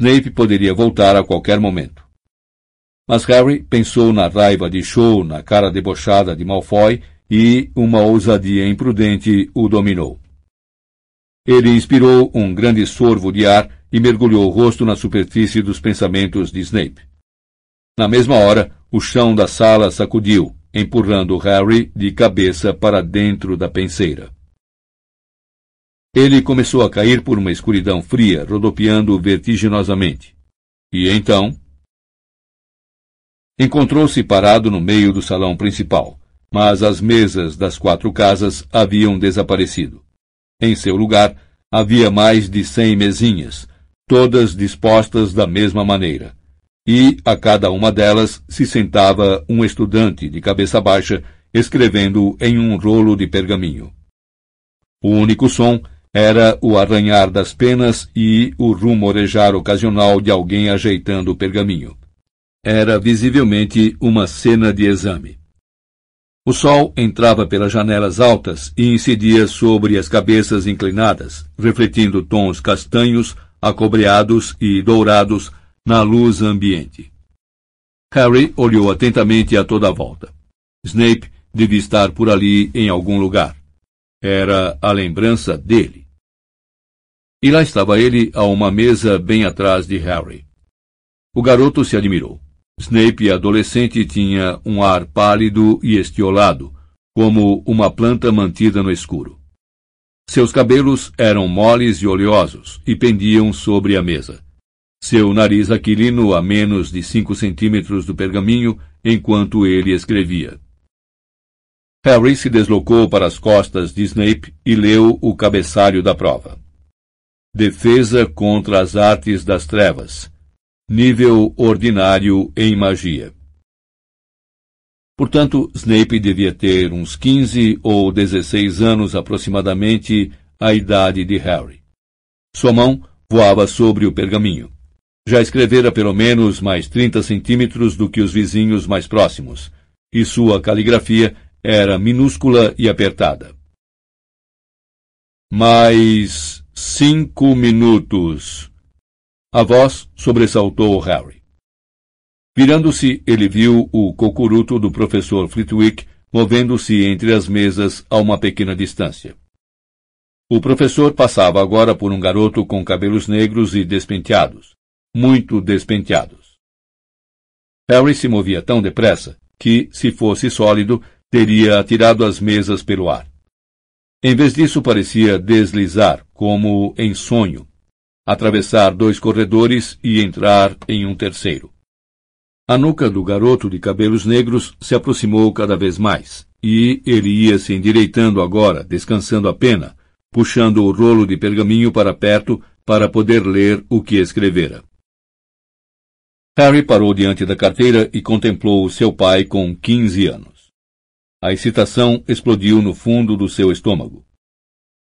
Snape poderia voltar a qualquer momento. Mas Harry pensou na raiva de Cho na cara debochada de Malfoy e uma ousadia imprudente o dominou. Ele inspirou um grande sorvo de ar e mergulhou o rosto na superfície dos pensamentos de Snape. Na mesma hora, o chão da sala sacudiu, empurrando Harry de cabeça para dentro da penseira. Ele começou a cair por uma escuridão fria, rodopiando vertiginosamente. E então. Encontrou-se parado no meio do salão principal, mas as mesas das quatro casas haviam desaparecido. Em seu lugar, havia mais de cem mesinhas, todas dispostas da mesma maneira. E a cada uma delas se sentava um estudante de cabeça baixa, escrevendo em um rolo de pergaminho. O único som era o arranhar das penas e o rumorejar ocasional de alguém ajeitando o pergaminho. Era visivelmente uma cena de exame. O sol entrava pelas janelas altas e incidia sobre as cabeças inclinadas, refletindo tons castanhos, acobreados e dourados na luz ambiente. Harry olhou atentamente a toda a volta. Snape devia estar por ali em algum lugar. Era a lembrança dele. E lá estava ele a uma mesa bem atrás de Harry. O garoto se admirou. Snape, adolescente, tinha um ar pálido e estiolado, como uma planta mantida no escuro. Seus cabelos eram moles e oleosos e pendiam sobre a mesa. Seu nariz aquilino a menos de cinco centímetros do pergaminho enquanto ele escrevia. Harry se deslocou para as costas de Snape e leu o cabeçalho da prova. Defesa contra as artes das trevas. Nível ordinário em magia. Portanto, Snape devia ter uns 15 ou 16 anos aproximadamente a idade de Harry. Sua mão voava sobre o pergaminho. Já escrevera pelo menos mais 30 centímetros do que os vizinhos mais próximos, e sua caligrafia era minúscula e apertada. Mais cinco minutos. A voz sobressaltou Harry. Virando-se, ele viu o cocuruto do professor Flitwick movendo-se entre as mesas a uma pequena distância. O professor passava agora por um garoto com cabelos negros e despenteados, muito despenteados. Harry se movia tão depressa que, se fosse sólido, teria atirado as mesas pelo ar. Em vez disso, parecia deslizar, como em sonho, atravessar dois corredores e entrar em um terceiro. A nuca do garoto de cabelos negros se aproximou cada vez mais, e ele ia se endireitando agora, descansando a pena, puxando o rolo de pergaminho para perto para poder ler o que escrevera. Harry parou diante da carteira e contemplou seu pai com quinze anos. A excitação explodiu no fundo do seu estômago.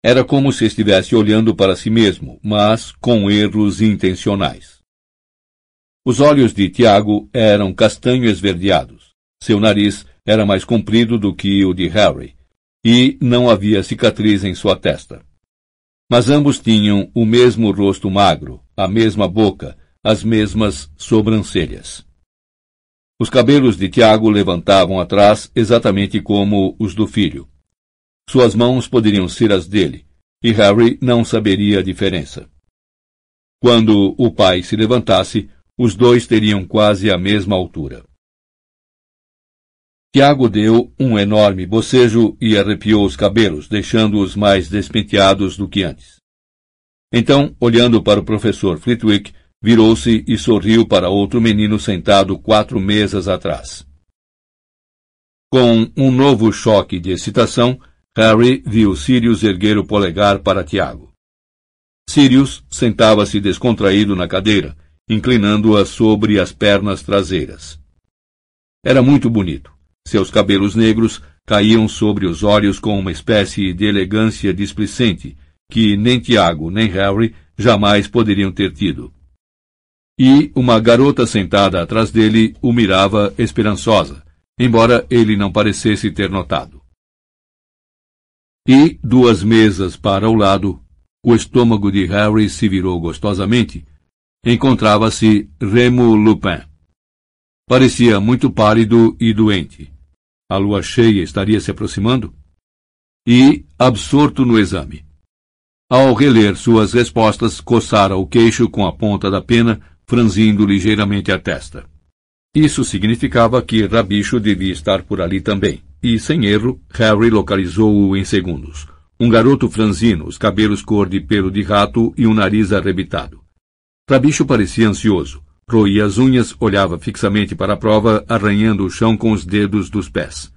Era como se estivesse olhando para si mesmo, mas com erros intencionais. Os olhos de Tiago eram castanho esverdeados. Seu nariz era mais comprido do que o de Harry, e não havia cicatriz em sua testa. Mas ambos tinham o mesmo rosto magro, a mesma boca, as mesmas sobrancelhas. Os cabelos de Tiago levantavam atrás exatamente como os do filho. Suas mãos poderiam ser as dele, e Harry não saberia a diferença. Quando o pai se levantasse, os dois teriam quase a mesma altura. Tiago deu um enorme bocejo e arrepiou os cabelos, deixando-os mais despenteados do que antes. Então, olhando para o professor Flitwick, virou-se e sorriu para outro menino sentado quatro mesas atrás. Com um novo choque de excitação, Harry viu Sirius erguer o polegar para Tiago. Sirius sentava-se descontraído na cadeira, inclinando-a sobre as pernas traseiras. Era muito bonito. Seus cabelos negros caíam sobre os olhos com uma espécie de elegância displicente que nem Tiago nem Harry jamais poderiam ter tido e uma garota sentada atrás dele o mirava esperançosa, embora ele não parecesse ter notado. E, duas mesas para o lado, o estômago de Harry se virou gostosamente. Encontrava-se Remo Lupin. Parecia muito pálido e doente. A lua cheia estaria se aproximando? E, absorto no exame. Ao reler suas respostas, coçara o queixo com a ponta da pena franzindo ligeiramente a testa. Isso significava que Rabicho devia estar por ali também, e, sem erro, Harry localizou-o em segundos. Um garoto franzino, os cabelos cor de pelo de rato e um nariz arrebitado. Rabicho parecia ansioso. Roía as unhas, olhava fixamente para a prova, arranhando o chão com os dedos dos pés.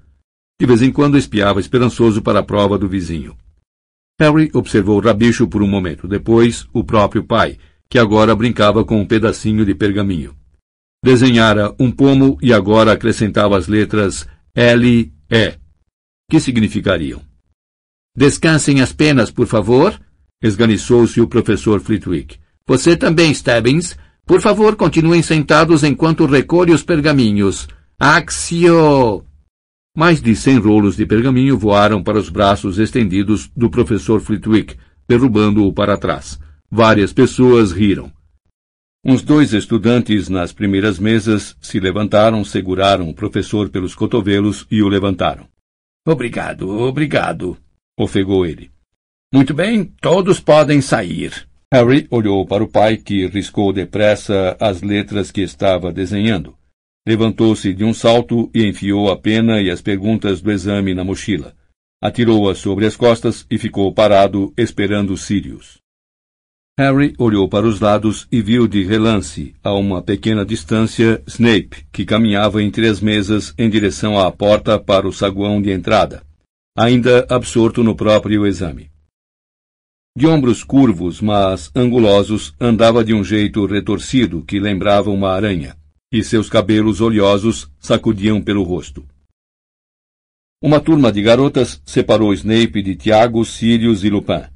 De vez em quando espiava esperançoso para a prova do vizinho. Harry observou Rabicho por um momento, depois o próprio pai, que agora brincava com um pedacinho de pergaminho. Desenhara um pomo e agora acrescentava as letras L, E, que significariam. Descansem as penas, por favor, esganiçou-se o professor Flitwick. Você também, Stebbins. Por favor, continuem sentados enquanto recolhe os pergaminhos. Axio! Mais de cem rolos de pergaminho voaram para os braços estendidos do professor Flitwick, derrubando-o para trás. Várias pessoas riram. Uns dois estudantes nas primeiras mesas se levantaram, seguraram o professor pelos cotovelos e o levantaram. Obrigado, obrigado, ofegou ele. Muito bem, todos podem sair. Harry olhou para o pai, que riscou depressa as letras que estava desenhando. Levantou-se de um salto e enfiou a pena e as perguntas do exame na mochila. Atirou-as sobre as costas e ficou parado, esperando Sirius. Harry olhou para os lados e viu de relance, a uma pequena distância, Snape, que caminhava entre as mesas em direção à porta para o saguão de entrada, ainda absorto no próprio exame. De ombros curvos, mas angulosos, andava de um jeito retorcido que lembrava uma aranha, e seus cabelos oleosos sacudiam pelo rosto. Uma turma de garotas separou Snape de Tiago, Sirius e Lupin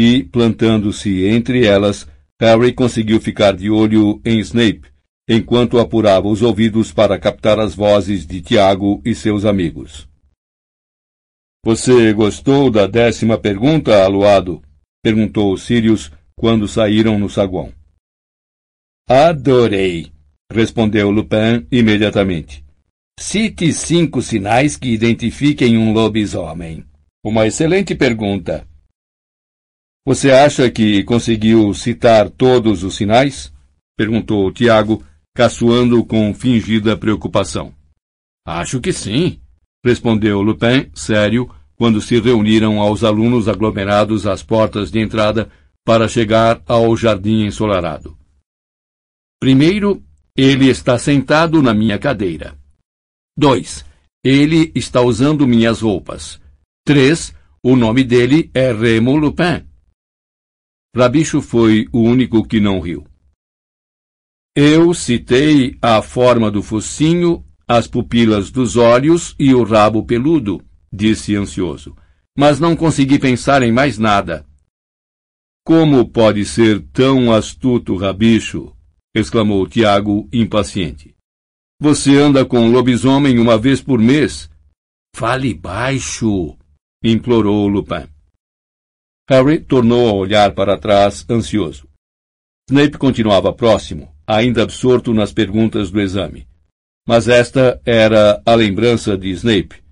e, plantando-se entre elas, Harry conseguiu ficar de olho em Snape, enquanto apurava os ouvidos para captar as vozes de Tiago e seus amigos. Você gostou da décima pergunta, Aluado? perguntou Sirius quando saíram no saguão. Adorei, respondeu Lupin imediatamente. Cite cinco sinais que identifiquem um lobisomem. Uma excelente pergunta, você acha que conseguiu citar todos os sinais? perguntou Tiago, caçoando com fingida preocupação. Acho que sim, respondeu Lupin, sério, quando se reuniram aos alunos aglomerados às portas de entrada para chegar ao jardim ensolarado. Primeiro, ele está sentado na minha cadeira. 2. Ele está usando minhas roupas. 3. O nome dele é Remo Lupin. Rabicho foi o único que não riu. Eu citei a forma do focinho, as pupilas dos olhos e o rabo peludo, disse ansioso, mas não consegui pensar em mais nada. Como pode ser tão astuto, Rabicho? exclamou Tiago, impaciente. Você anda com um lobisomem uma vez por mês. Fale baixo, implorou Lupin. Harry tornou a olhar para trás, ansioso. Snape continuava próximo, ainda absorto nas perguntas do exame. Mas esta era a lembrança de Snape,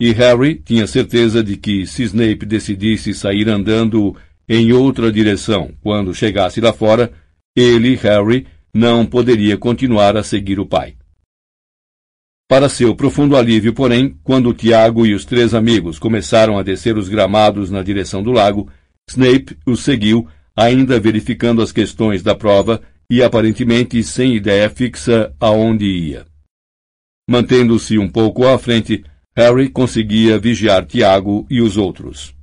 e Harry tinha certeza de que se Snape decidisse sair andando em outra direção quando chegasse lá fora, ele, Harry, não poderia continuar a seguir o pai. Para seu profundo alívio, porém, quando Tiago e os três amigos começaram a descer os gramados na direção do lago, Snape os seguiu, ainda verificando as questões da prova e aparentemente sem ideia fixa aonde ia. Mantendo-se um pouco à frente, Harry conseguia vigiar Tiago e os outros.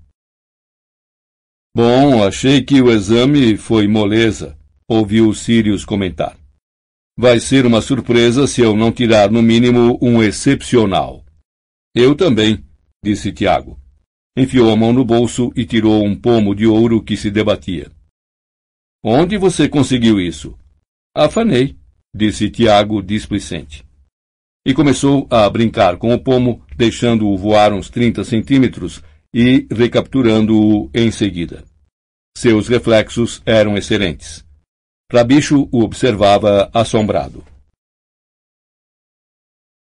Bom, achei que o exame foi moleza, ouviu Sirius comentar. Vai ser uma surpresa se eu não tirar no mínimo um excepcional. Eu também, disse Tiago. Enfiou a mão no bolso e tirou um pomo de ouro que se debatia. Onde você conseguiu isso? Afanei, disse Tiago displicente. E começou a brincar com o pomo, deixando-o voar uns trinta centímetros e recapturando-o em seguida. Seus reflexos eram excelentes. Rabicho o observava assombrado.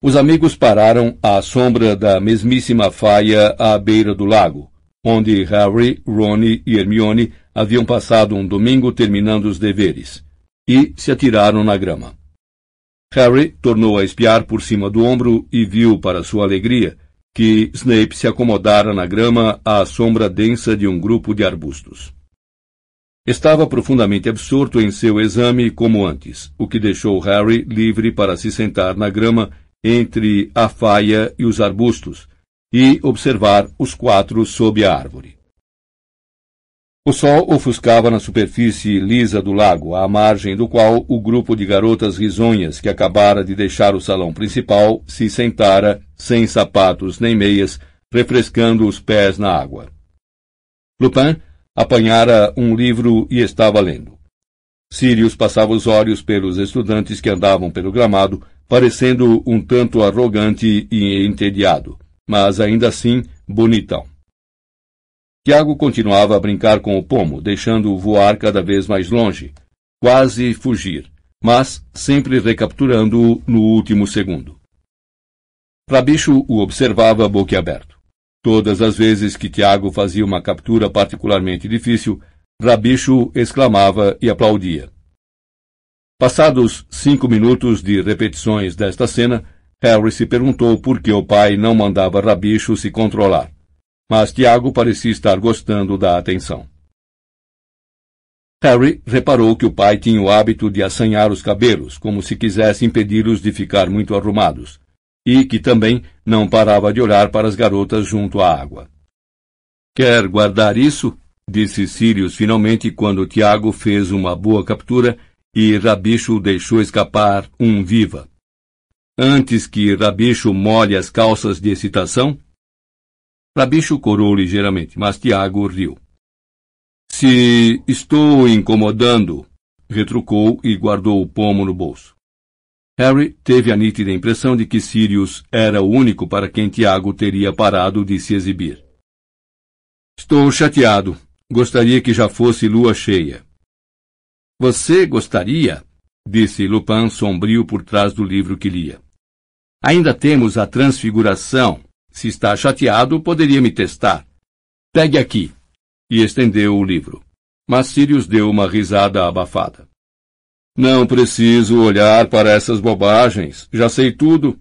Os amigos pararam à sombra da mesmíssima faia à beira do lago, onde Harry, Ron e Hermione haviam passado um domingo terminando os deveres, e se atiraram na grama. Harry tornou a espiar por cima do ombro e viu, para sua alegria, que Snape se acomodara na grama à sombra densa de um grupo de arbustos. Estava profundamente absorto em seu exame como antes, o que deixou Harry livre para se sentar na grama entre a faia e os arbustos e observar os quatro sob a árvore. O sol ofuscava na superfície lisa do lago, à margem do qual o grupo de garotas risonhas que acabara de deixar o salão principal se sentara, sem sapatos nem meias, refrescando os pés na água. Lupin apanhara um livro e estava lendo. Sirius passava os olhos pelos estudantes que andavam pelo gramado, parecendo um tanto arrogante e entediado, mas ainda assim bonitão. Tiago continuava a brincar com o pomo, deixando-o voar cada vez mais longe, quase fugir, mas sempre recapturando-o no último segundo. Rabicho o observava boquiaberto. Todas as vezes que Tiago fazia uma captura particularmente difícil, Rabicho exclamava e aplaudia. Passados cinco minutos de repetições desta cena, Harry se perguntou por que o pai não mandava Rabicho se controlar mas Tiago parecia estar gostando da atenção. Harry reparou que o pai tinha o hábito de assanhar os cabelos, como se quisesse impedi-los de ficar muito arrumados, e que também não parava de olhar para as garotas junto à água. Quer guardar isso? disse Sirius finalmente quando Tiago fez uma boa captura e Rabicho deixou escapar um viva. Antes que Rabicho molhe as calças de excitação? Rabicho corou ligeiramente, mas Tiago riu. Se estou incomodando, retrucou e guardou o pomo no bolso. Harry teve a nítida impressão de que Sirius era o único para quem Tiago teria parado de se exibir. Estou chateado. Gostaria que já fosse lua cheia. Você gostaria? disse Lupin sombrio por trás do livro que lia. Ainda temos a transfiguração, se está chateado, poderia me testar. Pegue aqui. E estendeu o livro. Mas Sirius deu uma risada abafada. Não preciso olhar para essas bobagens. Já sei tudo.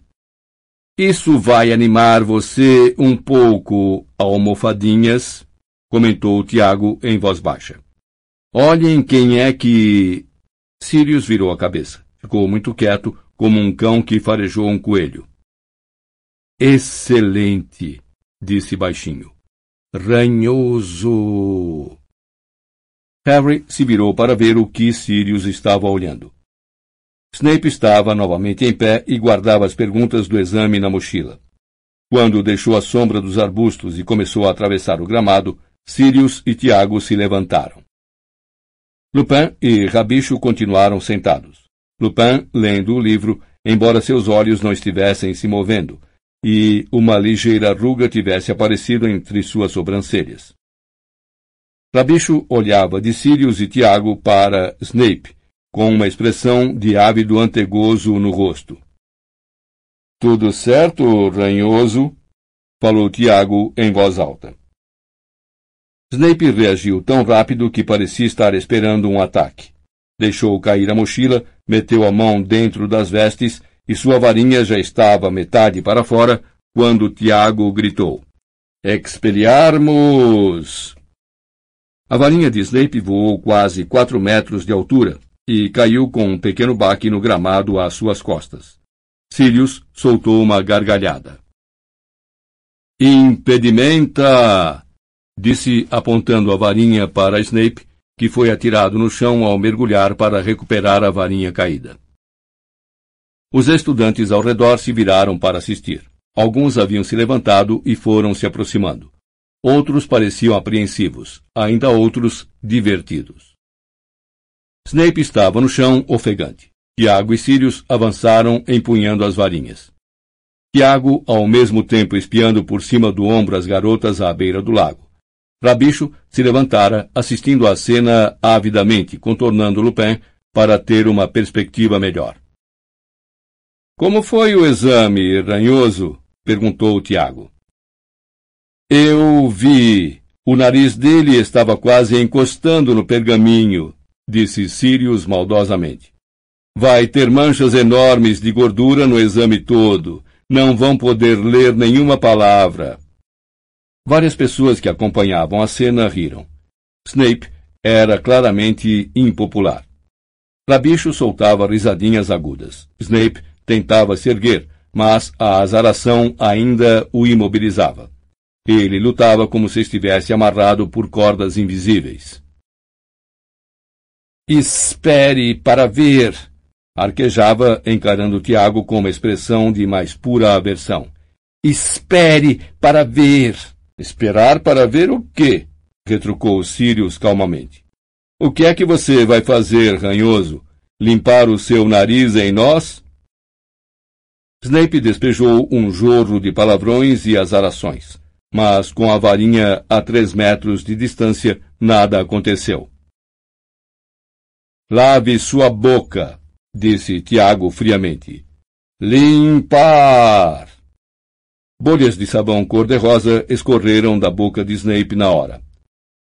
Isso vai animar você um pouco, almofadinhas, comentou Tiago em voz baixa. Olhem quem é que. Sirius virou a cabeça. Ficou muito quieto, como um cão que farejou um coelho. Excelente, disse baixinho. Ranhoso. Harry se virou para ver o que Sirius estava olhando. Snape estava novamente em pé e guardava as perguntas do exame na mochila. Quando deixou a sombra dos arbustos e começou a atravessar o gramado, Sirius e Tiago se levantaram. Lupin e Rabicho continuaram sentados. Lupin lendo o livro, embora seus olhos não estivessem se movendo, e uma ligeira ruga tivesse aparecido entre suas sobrancelhas. Rabicho olhava de Sirius e Tiago para Snape, com uma expressão de ávido antegozo no rosto. Tudo certo, ranhoso? falou Tiago em voz alta. Snape reagiu tão rápido que parecia estar esperando um ataque. Deixou cair a mochila, meteu a mão dentro das vestes e sua varinha já estava metade para fora quando Tiago gritou: Expelliarmus! A varinha de Snape voou quase quatro metros de altura e caiu com um pequeno baque no gramado às suas costas. Sirius soltou uma gargalhada. Impedimenta! Disse apontando a varinha para Snape, que foi atirado no chão ao mergulhar para recuperar a varinha caída. Os estudantes ao redor se viraram para assistir. Alguns haviam se levantado e foram se aproximando. Outros pareciam apreensivos, ainda outros divertidos. Snape estava no chão, ofegante. Tiago e Sirius avançaram empunhando as varinhas. Tiago, ao mesmo tempo espiando por cima do ombro as garotas à beira do lago. Rabicho se levantara, assistindo à cena avidamente, contornando Lupin para ter uma perspectiva melhor. Como foi o exame, ranhoso? perguntou Tiago. Eu vi. O nariz dele estava quase encostando no pergaminho, disse Sirius maldosamente. Vai ter manchas enormes de gordura no exame todo. Não vão poder ler nenhuma palavra. Várias pessoas que acompanhavam a cena riram. Snape era claramente impopular. Rabicho soltava risadinhas agudas. Snape tentava se erguer, mas a azaração ainda o imobilizava. Ele lutava como se estivesse amarrado por cordas invisíveis. Espere para ver, Arquejava, encarando Tiago com uma expressão de mais pura aversão. Espere para ver. Esperar para ver o quê? retrucou Sirius calmamente. O que é que você vai fazer, ranhoso? Limpar o seu nariz em nós? Snape despejou um jorro de palavrões e azarações, mas com a varinha a três metros de distância nada aconteceu. Lave sua boca, disse Tiago friamente. Limpar! Bolhas de sabão cor-de-rosa escorreram da boca de Snape na hora.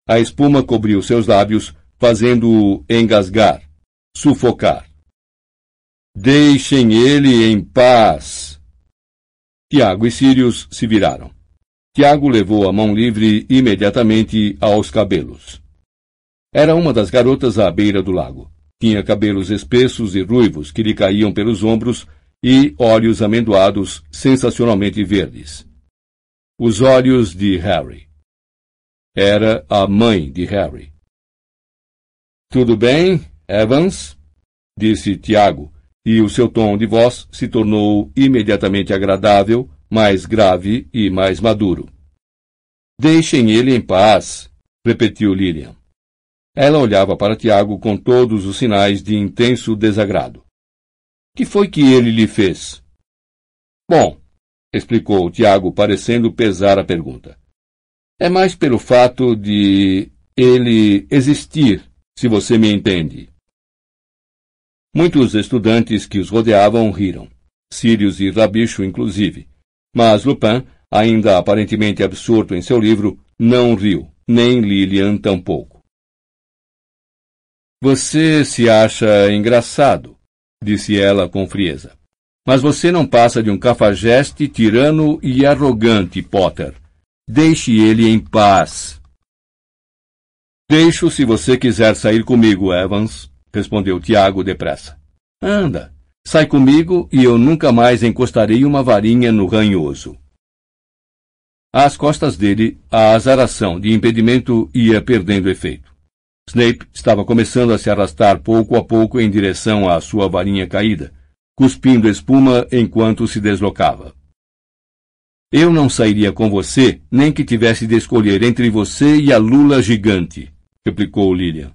A espuma cobriu seus lábios, fazendo-o engasgar, sufocar. Deixem ele em paz! Tiago e Sirius se viraram. Tiago levou a mão livre imediatamente aos cabelos. Era uma das garotas à beira do lago. Tinha cabelos espessos e ruivos que lhe caíam pelos ombros e olhos amendoados sensacionalmente verdes. Os olhos de Harry. Era a mãe de Harry. Tudo bem, Evans? disse Tiago, e o seu tom de voz se tornou imediatamente agradável, mais grave e mais maduro. Deixem ele em paz, repetiu Lilian. Ela olhava para Tiago com todos os sinais de intenso desagrado. Que foi que ele lhe fez? Bom, explicou Tiago, parecendo pesar a pergunta. É mais pelo fato de ele existir, se você me entende. Muitos estudantes que os rodeavam riram, Sirius e Rabicho inclusive, mas Lupin, ainda aparentemente absorto em seu livro, não riu, nem Lilian tampouco. Você se acha engraçado, disse ela com frieza. Mas você não passa de um cafajeste tirano e arrogante, Potter. Deixe ele em paz. Deixo se você quiser sair comigo, Evans, respondeu Tiago depressa. Anda, sai comigo e eu nunca mais encostarei uma varinha no ranhoso. Às costas dele, a azaração de impedimento ia perdendo efeito. Snape estava começando a se arrastar pouco a pouco em direção à sua varinha caída, cuspindo espuma enquanto se deslocava. Eu não sairia com você, nem que tivesse de escolher entre você e a lula gigante, replicou Lilian.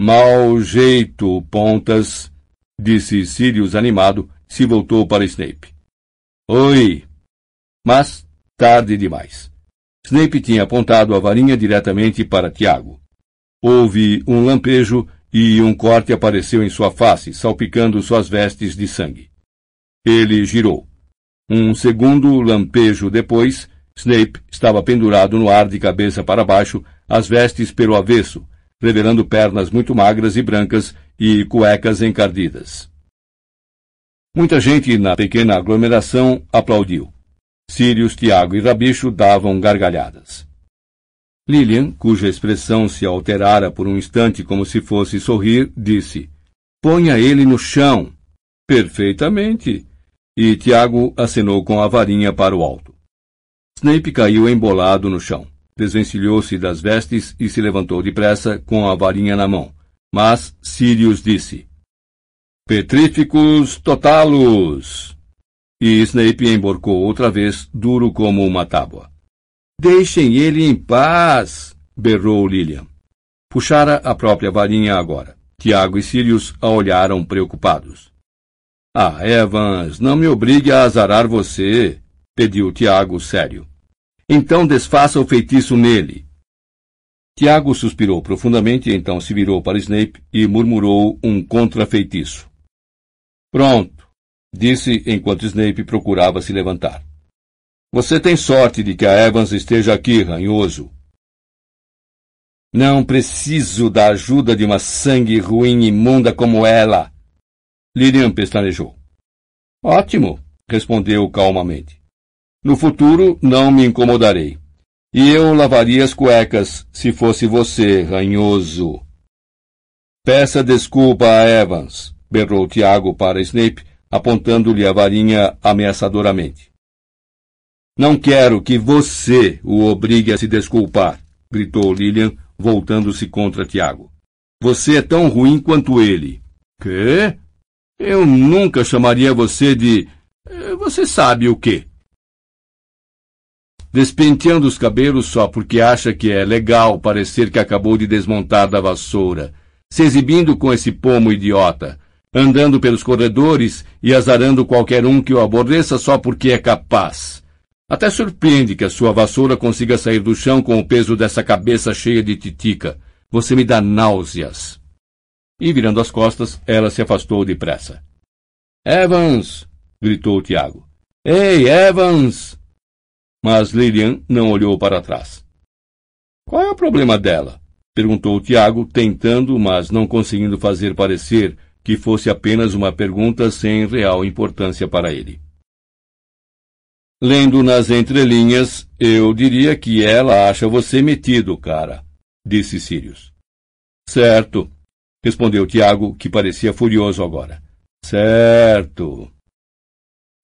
Mau jeito, Pontas, disse Sirius animado, se voltou para Snape. Oi! Mas tarde demais. Snape tinha apontado a varinha diretamente para Tiago. Houve um lampejo e um corte apareceu em sua face, salpicando suas vestes de sangue. Ele girou. Um segundo lampejo depois, Snape estava pendurado no ar de cabeça para baixo, as vestes pelo avesso, revelando pernas muito magras e brancas e cuecas encardidas. Muita gente na pequena aglomeração aplaudiu. Sirius, Tiago e Rabicho davam gargalhadas. Lilian, cuja expressão se alterara por um instante como se fosse sorrir, disse: Ponha ele no chão. Perfeitamente. E Tiago acenou com a varinha para o alto. Snape caiu embolado no chão. Desvencilhou-se das vestes e se levantou depressa com a varinha na mão. Mas Sirius disse: Petríficos totalos! E Snape emborcou outra vez, duro como uma tábua. Deixem ele em paz! berrou Lilian. Puxara a própria varinha agora. Tiago e Sirius a olharam preocupados. Ah, Evans, não me obrigue a azarar você, pediu Tiago sério. Então desfaça o feitiço nele. Tiago suspirou profundamente então se virou para Snape e murmurou um contrafeitiço. Pronto, disse enquanto Snape procurava se levantar. Você tem sorte de que a Evans esteja aqui, ranhoso. Não preciso da ajuda de uma sangue ruim imunda como ela. Lilian pestanejou. Ótimo, respondeu calmamente. No futuro não me incomodarei. E eu lavaria as cuecas se fosse você, ranhoso. Peça desculpa a Evans, berrou Tiago para Snape, apontando-lhe a varinha ameaçadoramente. Não quero que você o obrigue a se desculpar, gritou Lilian, voltando-se contra Tiago. Você é tão ruim quanto ele. Quê? Eu nunca chamaria você de. Eh, você sabe o quê? Despenteando os cabelos só porque acha que é legal parecer que acabou de desmontar da vassoura, se exibindo com esse pomo idiota, andando pelos corredores e azarando qualquer um que o aborreça só porque é capaz. Até surpreende que a sua vassoura consiga sair do chão com o peso dessa cabeça cheia de titica. Você me dá náuseas. E virando as costas, ela se afastou depressa. Evans! gritou Tiago. Ei, Evans! Mas Lilian não olhou para trás. Qual é o problema dela? perguntou Tiago, tentando, mas não conseguindo fazer parecer que fosse apenas uma pergunta sem real importância para ele. Lendo nas entrelinhas, eu diria que ela acha você metido, cara, disse Sirius. Certo, respondeu Tiago, que parecia furioso agora. Certo.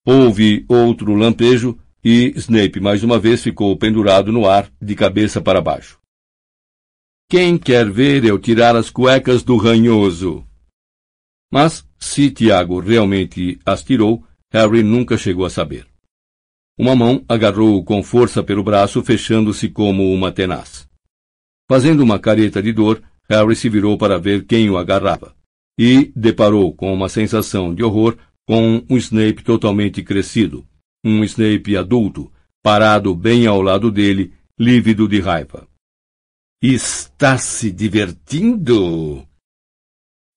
Houve outro lampejo e Snape mais uma vez ficou pendurado no ar, de cabeça para baixo. Quem quer ver eu tirar as cuecas do ranhoso? Mas, se Tiago realmente as tirou, Harry nunca chegou a saber. Uma mão agarrou-o com força pelo braço, fechando-se como uma tenaz. Fazendo uma careta de dor, Harry se virou para ver quem o agarrava. E deparou com uma sensação de horror com um Snape totalmente crescido. Um Snape adulto, parado bem ao lado dele, lívido de raiva. Está se divertindo?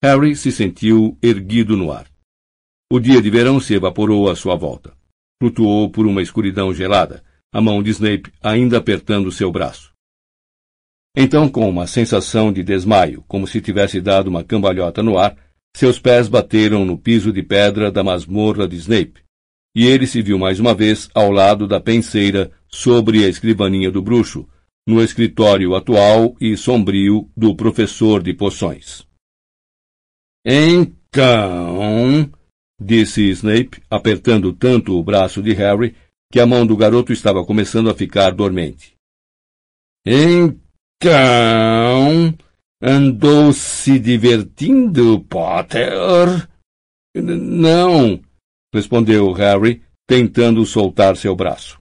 Harry se sentiu erguido no ar. O dia de verão se evaporou à sua volta. Flutuou por uma escuridão gelada, a mão de Snape ainda apertando seu braço. Então, com uma sensação de desmaio, como se tivesse dado uma cambalhota no ar, seus pés bateram no piso de pedra da masmorra de Snape, e ele se viu mais uma vez ao lado da penseira sobre a escrivaninha do bruxo, no escritório atual e sombrio do professor de poções. Então, disse Snape, apertando tanto o braço de Harry que a mão do garoto estava começando a ficar dormente. Então, andou se divertindo, Potter? Não, respondeu Harry, tentando soltar seu braço.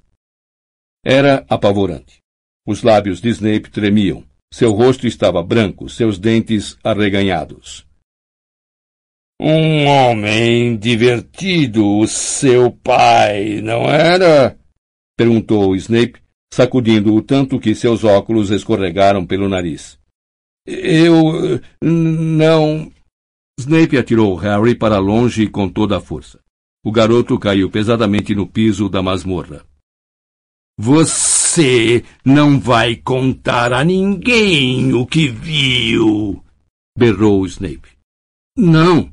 Era apavorante. Os lábios de Snape tremiam. Seu rosto estava branco, seus dentes arreganhados. Um homem divertido, o seu pai, não era? perguntou Snape, sacudindo o tanto que seus óculos escorregaram pelo nariz. Eu. não. Snape atirou Harry para longe com toda a força. O garoto caiu pesadamente no piso da masmorra. Você não vai contar a ninguém o que viu! berrou Snape. Não,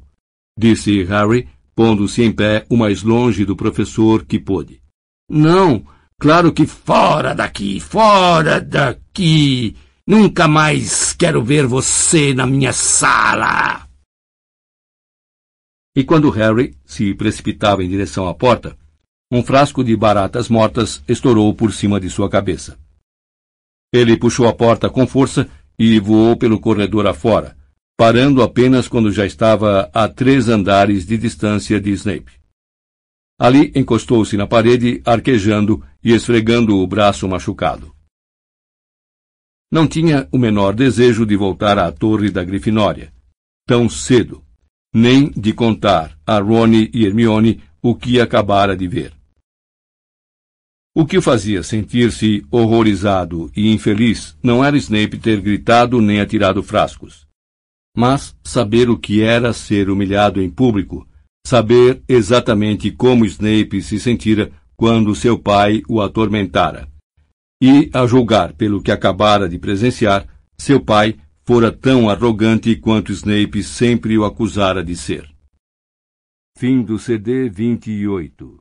disse Harry, pondo-se em pé o mais longe do professor que pôde. Não, claro que fora daqui, fora daqui. Nunca mais quero ver você na minha sala. E quando Harry se precipitava em direção à porta, um frasco de baratas mortas estourou por cima de sua cabeça. Ele puxou a porta com força e voou pelo corredor afora, parando apenas quando já estava a três andares de distância de Snape. Ali encostou-se na parede, arquejando e esfregando o braço machucado. Não tinha o menor desejo de voltar à torre da Grifinória, tão cedo, nem de contar a Rony e Hermione o que acabara de ver. O que o fazia sentir-se horrorizado e infeliz não era Snape ter gritado nem atirado frascos mas saber o que era ser humilhado em público, saber exatamente como Snape se sentira quando seu pai o atormentara. E, a julgar pelo que acabara de presenciar, seu pai fora tão arrogante quanto Snape sempre o acusara de ser. Fim do CD 28